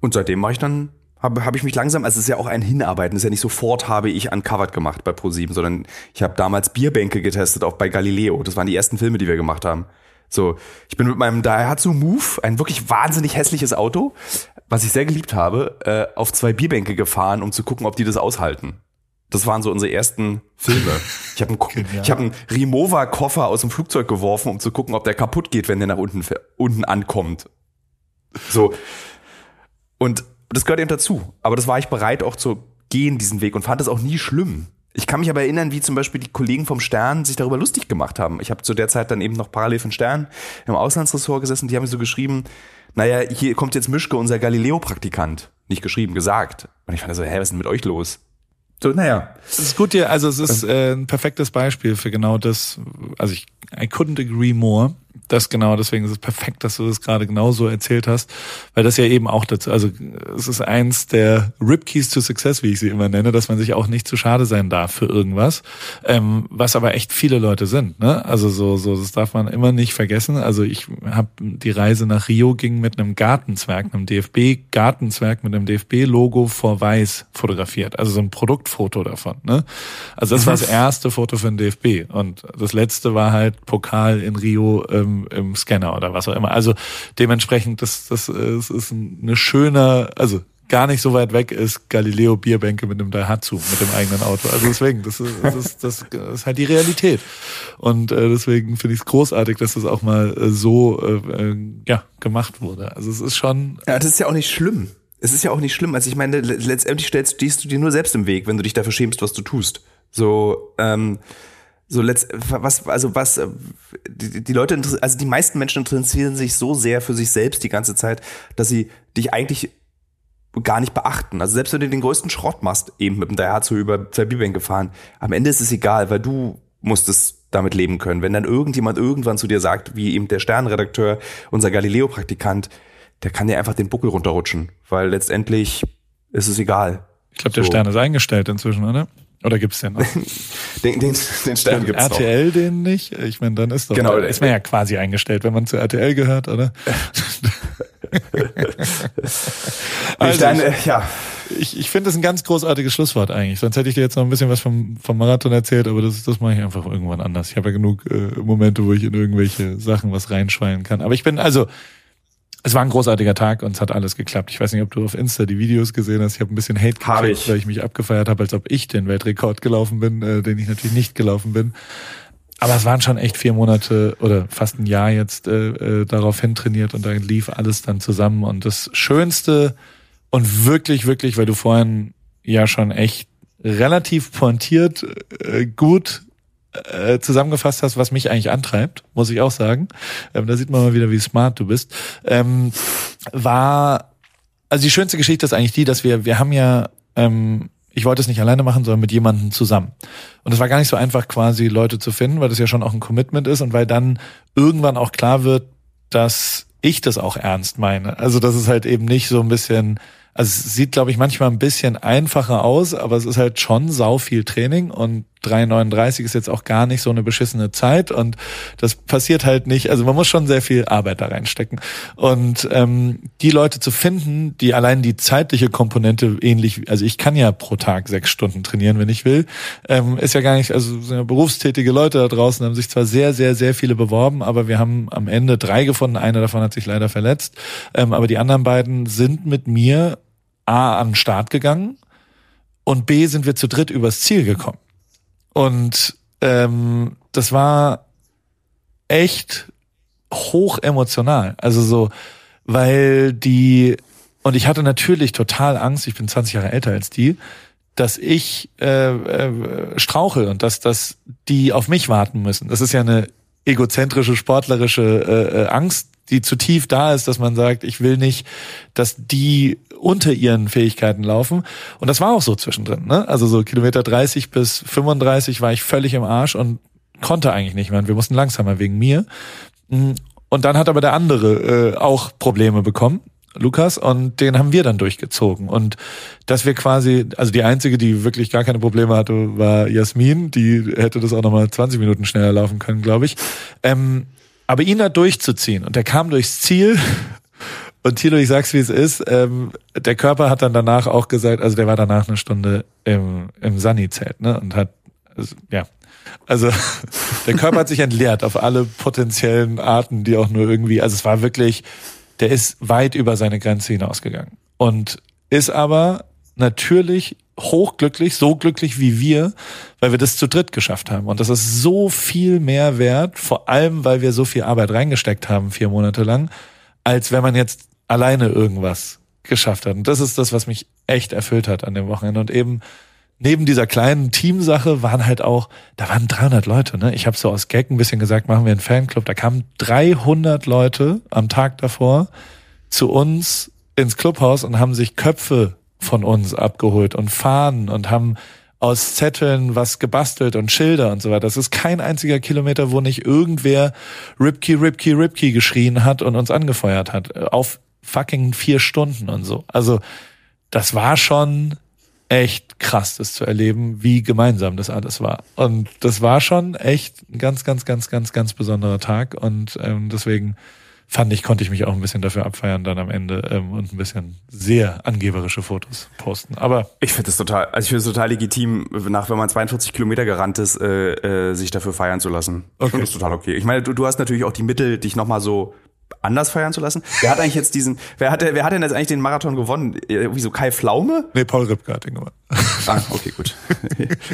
Und seitdem mache ich dann habe hab ich mich langsam, also es ist ja auch ein Hinarbeiten, es ist ja nicht sofort habe ich Uncovered gemacht bei Pro7, sondern ich habe damals Bierbänke getestet, auch bei Galileo. Das waren die ersten Filme, die wir gemacht haben. So, ich bin mit meinem Daihatsu Move, ein wirklich wahnsinnig hässliches Auto, was ich sehr geliebt habe, äh, auf zwei Bierbänke gefahren, um zu gucken, ob die das aushalten. Das waren so unsere ersten Filme. Ich habe einen, ich hab einen Rimowa-Koffer aus dem Flugzeug geworfen, um zu gucken, ob der kaputt geht, wenn der nach unten, unten ankommt. So. Und das gehört eben dazu. Aber das war ich bereit auch zu gehen, diesen Weg und fand es auch nie schlimm. Ich kann mich aber erinnern, wie zum Beispiel die Kollegen vom Stern sich darüber lustig gemacht haben. Ich habe zu der Zeit dann eben noch parallel von Stern im Auslandsressort gesessen. Die haben so geschrieben, naja, hier kommt jetzt Mischke, unser Galileo-Praktikant. Nicht geschrieben, gesagt. Und ich fand so, hä, was ist denn mit euch los? So, naja. Es ist gut, dir, also es ist äh, ein perfektes Beispiel für genau das. Also ich, I couldn't agree more das genau, deswegen ist es perfekt, dass du das gerade genauso erzählt hast, weil das ja eben auch dazu, also es ist eins der Rip Keys to Success, wie ich sie immer nenne, dass man sich auch nicht zu schade sein darf für irgendwas, ähm, was aber echt viele Leute sind, ne? Also so, so, das darf man immer nicht vergessen. Also ich habe die Reise nach Rio ging mit einem Gartenzwerg, einem DFB Gartenzwerg mit einem DFB Logo vor Weiß fotografiert, also so ein Produktfoto davon, ne? Also das war das erste Foto für den DFB und das letzte war halt Pokal in Rio ähm, im, Scanner oder was auch immer. Also dementsprechend, das, das ist, ist eine schöne, also gar nicht so weit weg ist Galileo Bierbänke mit einem Daihatsu, mit dem eigenen Auto. Also deswegen, das ist, das ist, das ist halt die Realität. Und äh, deswegen finde ich es großartig, dass das auch mal äh, so äh, äh, ja, gemacht wurde. Also es ist schon. Ja, das ist ja auch nicht schlimm. Es ist ja auch nicht schlimm. Also ich meine, letztendlich stellst, stehst du dir nur selbst im Weg, wenn du dich dafür schämst, was du tust. So, ähm, so letzt, was, also was, äh, die, die Leute, also die meisten Menschen interessieren sich so sehr für sich selbst die ganze Zeit, dass sie dich eigentlich gar nicht beachten. Also selbst wenn du den größten Schrott machst, eben mit dem Daihatsu über zwei Bibeln gefahren, am Ende ist es egal, weil du musstest damit leben können. Wenn dann irgendjemand irgendwann zu dir sagt, wie eben der Sternredakteur, unser Galileo-Praktikant, der kann dir einfach den Buckel runterrutschen, weil letztendlich ist es egal. Ich glaube, der so. Stern ist eingestellt inzwischen, oder? Oder gibt's den noch? den, den, den Stern gibt's RTL noch. den nicht? Ich meine, dann ist doch genau, ist man ja quasi eingestellt, wenn man zu RTL gehört, oder? also, Stern, ich, ja. Ich, ich finde das ein ganz großartiges Schlusswort eigentlich. Sonst hätte ich dir jetzt noch ein bisschen was vom, vom Marathon erzählt, aber das, das mache ich einfach irgendwann anders. Ich habe ja genug äh, Momente, wo ich in irgendwelche Sachen was reinschweilen kann. Aber ich bin also es war ein großartiger Tag und es hat alles geklappt. Ich weiß nicht, ob du auf Insta die Videos gesehen hast. Ich habe ein bisschen Hate gekriegt, weil ich mich abgefeiert habe, als ob ich den Weltrekord gelaufen bin, äh, den ich natürlich nicht gelaufen bin. Aber es waren schon echt vier Monate oder fast ein Jahr jetzt äh, äh, darauf hin trainiert und da lief alles dann zusammen. Und das Schönste und wirklich, wirklich, weil du vorhin ja schon echt relativ pointiert äh, gut äh, zusammengefasst hast, was mich eigentlich antreibt, muss ich auch sagen. Ähm, da sieht man mal wieder, wie smart du bist. Ähm, war, also die schönste Geschichte ist eigentlich die, dass wir, wir haben ja, ähm, ich wollte es nicht alleine machen, sondern mit jemandem zusammen. Und es war gar nicht so einfach, quasi Leute zu finden, weil das ja schon auch ein Commitment ist und weil dann irgendwann auch klar wird, dass ich das auch ernst meine. Also, dass es halt eben nicht so ein bisschen, also es sieht, glaube ich, manchmal ein bisschen einfacher aus, aber es ist halt schon sau viel Training und 3,39 ist jetzt auch gar nicht so eine beschissene Zeit und das passiert halt nicht. Also man muss schon sehr viel Arbeit da reinstecken. Und ähm, die Leute zu finden, die allein die zeitliche Komponente ähnlich, also ich kann ja pro Tag sechs Stunden trainieren, wenn ich will, ähm, ist ja gar nicht, also sind ja berufstätige Leute da draußen, haben sich zwar sehr, sehr, sehr viele beworben, aber wir haben am Ende drei gefunden. Einer davon hat sich leider verletzt. Ähm, aber die anderen beiden sind mit mir A an den Start gegangen und B sind wir zu dritt übers Ziel gekommen. Und ähm, das war echt hoch emotional. Also so, weil die, und ich hatte natürlich total Angst, ich bin 20 Jahre älter als die, dass ich äh, äh, strauche und dass, dass die auf mich warten müssen. Das ist ja eine egozentrische, sportlerische äh, äh Angst, die zu tief da ist, dass man sagt, ich will nicht, dass die unter ihren Fähigkeiten laufen. Und das war auch so zwischendrin. Ne? Also so Kilometer 30 bis 35 war ich völlig im Arsch und konnte eigentlich nicht mehr. Und wir mussten langsamer wegen mir. Und dann hat aber der andere äh, auch Probleme bekommen. Lukas und den haben wir dann durchgezogen und dass wir quasi, also die einzige, die wirklich gar keine Probleme hatte, war Jasmin, die hätte das auch nochmal 20 Minuten schneller laufen können, glaube ich. Ähm, aber ihn da durchzuziehen und der kam durchs Ziel und Tilo, ich sag's wie es ist, ähm, der Körper hat dann danach auch gesagt, also der war danach eine Stunde im, im Sunny-Zelt, ne? Und hat, also, ja. Also der Körper hat sich entleert auf alle potenziellen Arten, die auch nur irgendwie, also es war wirklich, der ist weit über seine Grenze hinausgegangen. Und ist aber natürlich hochglücklich, so glücklich wie wir, weil wir das zu dritt geschafft haben. Und das ist so viel mehr wert, vor allem, weil wir so viel Arbeit reingesteckt haben, vier Monate lang, als wenn man jetzt alleine irgendwas geschafft hat. Und das ist das, was mich echt erfüllt hat an dem Wochenende. Und eben neben dieser kleinen Teamsache waren halt auch, da waren 300 Leute, ne? Ich habe so aus Gag ein bisschen gesagt, machen wir einen Fanclub. Da kamen 300 Leute am Tag davor zu uns ins Clubhaus und haben sich Köpfe von uns abgeholt und Fahnen und haben aus Zetteln was gebastelt und Schilder und so weiter. Das ist kein einziger Kilometer, wo nicht irgendwer Ripkey, Ripkey, Ripkey geschrien hat und uns angefeuert hat. Auf fucking vier Stunden und so. Also das war schon echt krass, das zu erleben, wie gemeinsam das alles war. Und das war schon echt ein ganz, ganz, ganz, ganz, ganz besonderer Tag. Und ähm, deswegen fand ich, konnte ich mich auch ein bisschen dafür abfeiern dann am Ende ähm, und ein bisschen sehr angeberische Fotos posten. Aber ich finde es total, also ich finde es total legitim, nach wenn man 42 Kilometer gerannt ist, äh, äh, sich dafür feiern zu lassen. Okay. Ich finde das total okay. Ich meine, du, du hast natürlich auch die Mittel, dich nochmal so anders feiern zu lassen. Wer hat eigentlich jetzt diesen, wer hat, wer hat denn jetzt eigentlich den Marathon gewonnen? Irgendwie so Kai Pflaume? Nee, Paul Ripke hat den gewonnen. Ah, okay, gut.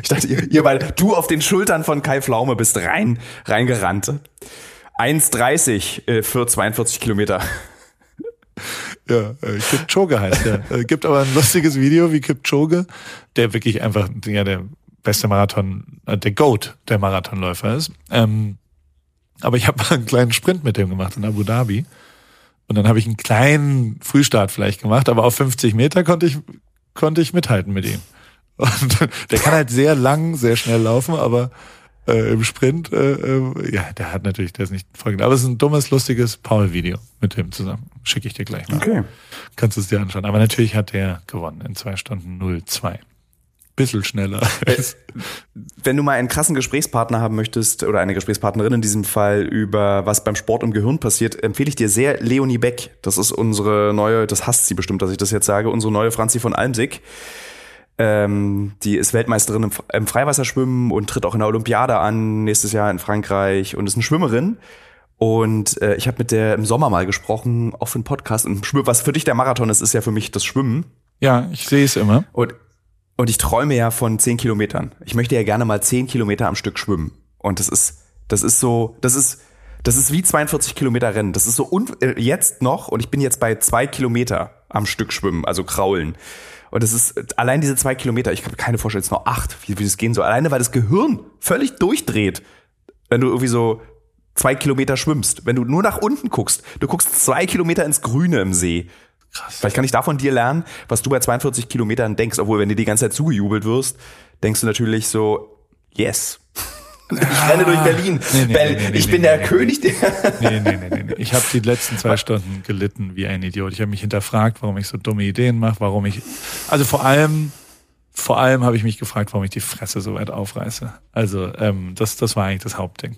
Ich dachte, ihr, ihr weil du auf den Schultern von Kai Pflaume bist rein, reingerannt. 1,30 äh, für 42 Kilometer. Ja, äh, Kipchoge heißt der. Äh, gibt aber ein lustiges Video wie Kipchoge, der wirklich einfach ja, der beste Marathon, äh, der Goat der Marathonläufer ist. Ähm, aber ich habe einen kleinen Sprint mit dem gemacht in Abu Dhabi. Und dann habe ich einen kleinen Frühstart vielleicht gemacht, aber auf 50 Meter konnte ich, konnte ich mithalten mit ihm. Und der kann halt sehr lang, sehr schnell laufen, aber äh, im Sprint, äh, äh, ja, der hat natürlich, der ist nicht folgend. Aber es ist ein dummes, lustiges Paul-Video mit dem zusammen. Schicke ich dir gleich mal. Okay. Kannst du es dir anschauen. Aber natürlich hat der gewonnen in zwei Stunden 02 bisschen schneller. Wenn du mal einen krassen Gesprächspartner haben möchtest oder eine Gesprächspartnerin in diesem Fall über was beim Sport im Gehirn passiert, empfehle ich dir sehr Leonie Beck. Das ist unsere neue, das hasst sie bestimmt, dass ich das jetzt sage, unsere neue Franzi von Almsig. Ähm, die ist Weltmeisterin im, im Freiwasserschwimmen und tritt auch in der Olympiade an, nächstes Jahr in Frankreich und ist eine Schwimmerin. Und äh, ich habe mit der im Sommer mal gesprochen, auch für einen Podcast. Und was für dich der Marathon ist, ist ja für mich das Schwimmen. Ja, ich sehe es immer. Und und ich träume ja von zehn Kilometern. Ich möchte ja gerne mal zehn Kilometer am Stück schwimmen. Und das ist, das ist so, das ist, das ist wie 42 Kilometer Rennen. Das ist so un äh, jetzt noch und ich bin jetzt bei zwei Kilometer am Stück schwimmen, also kraulen. Und das ist allein diese zwei Kilometer, ich habe keine Vorstellung, es ist noch acht, wie, wie das gehen soll. Alleine, weil das Gehirn völlig durchdreht, wenn du irgendwie so zwei Kilometer schwimmst. Wenn du nur nach unten guckst, du guckst zwei Kilometer ins Grüne im See. Krass. Vielleicht kann ich davon dir lernen, was du bei 42 Kilometern denkst, obwohl wenn du die ganze Zeit zugejubelt wirst, denkst du natürlich so, yes. Ich renne durch Berlin. Nee, nee, Bell, nee, ich bin der König der. Nee, nee, nee, nee. Ich habe die letzten zwei Stunden gelitten wie ein Idiot. Ich habe mich hinterfragt, warum ich so dumme Ideen mache, warum ich. Also vor allem, vor allem habe ich mich gefragt, warum ich die Fresse so weit aufreiße. Also ähm, das, das war eigentlich das Hauptding.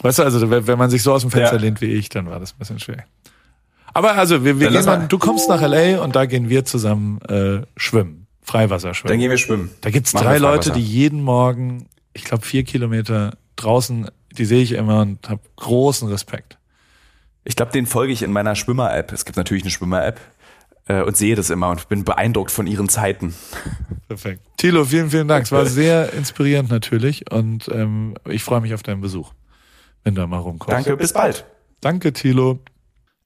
Weißt du, also wenn man sich so aus dem Fenster ja. lehnt wie ich, dann war das ein bisschen schwer. Aber also wir, wir gehen mal, du kommst nach LA und da gehen wir zusammen äh, schwimmen. Freiwasser schwimmen. Dann gehen wir schwimmen. Da gibt's Machen drei Leute, die jeden Morgen, ich glaube vier Kilometer draußen, die sehe ich immer und habe großen Respekt. Ich glaube, den folge ich in meiner Schwimmer-App. Es gibt natürlich eine Schwimmer-App äh, und sehe das immer und bin beeindruckt von ihren Zeiten. Perfekt. Thilo, vielen, vielen Dank. Es war sehr inspirierend natürlich und ähm, ich freue mich auf deinen Besuch, wenn du mal rumkommst. Danke, bis bald. Danke, Thilo.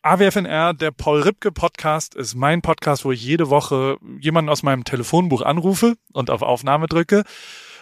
AWFNR, der Paul Ripke Podcast, ist mein Podcast, wo ich jede Woche jemanden aus meinem Telefonbuch anrufe und auf Aufnahme drücke.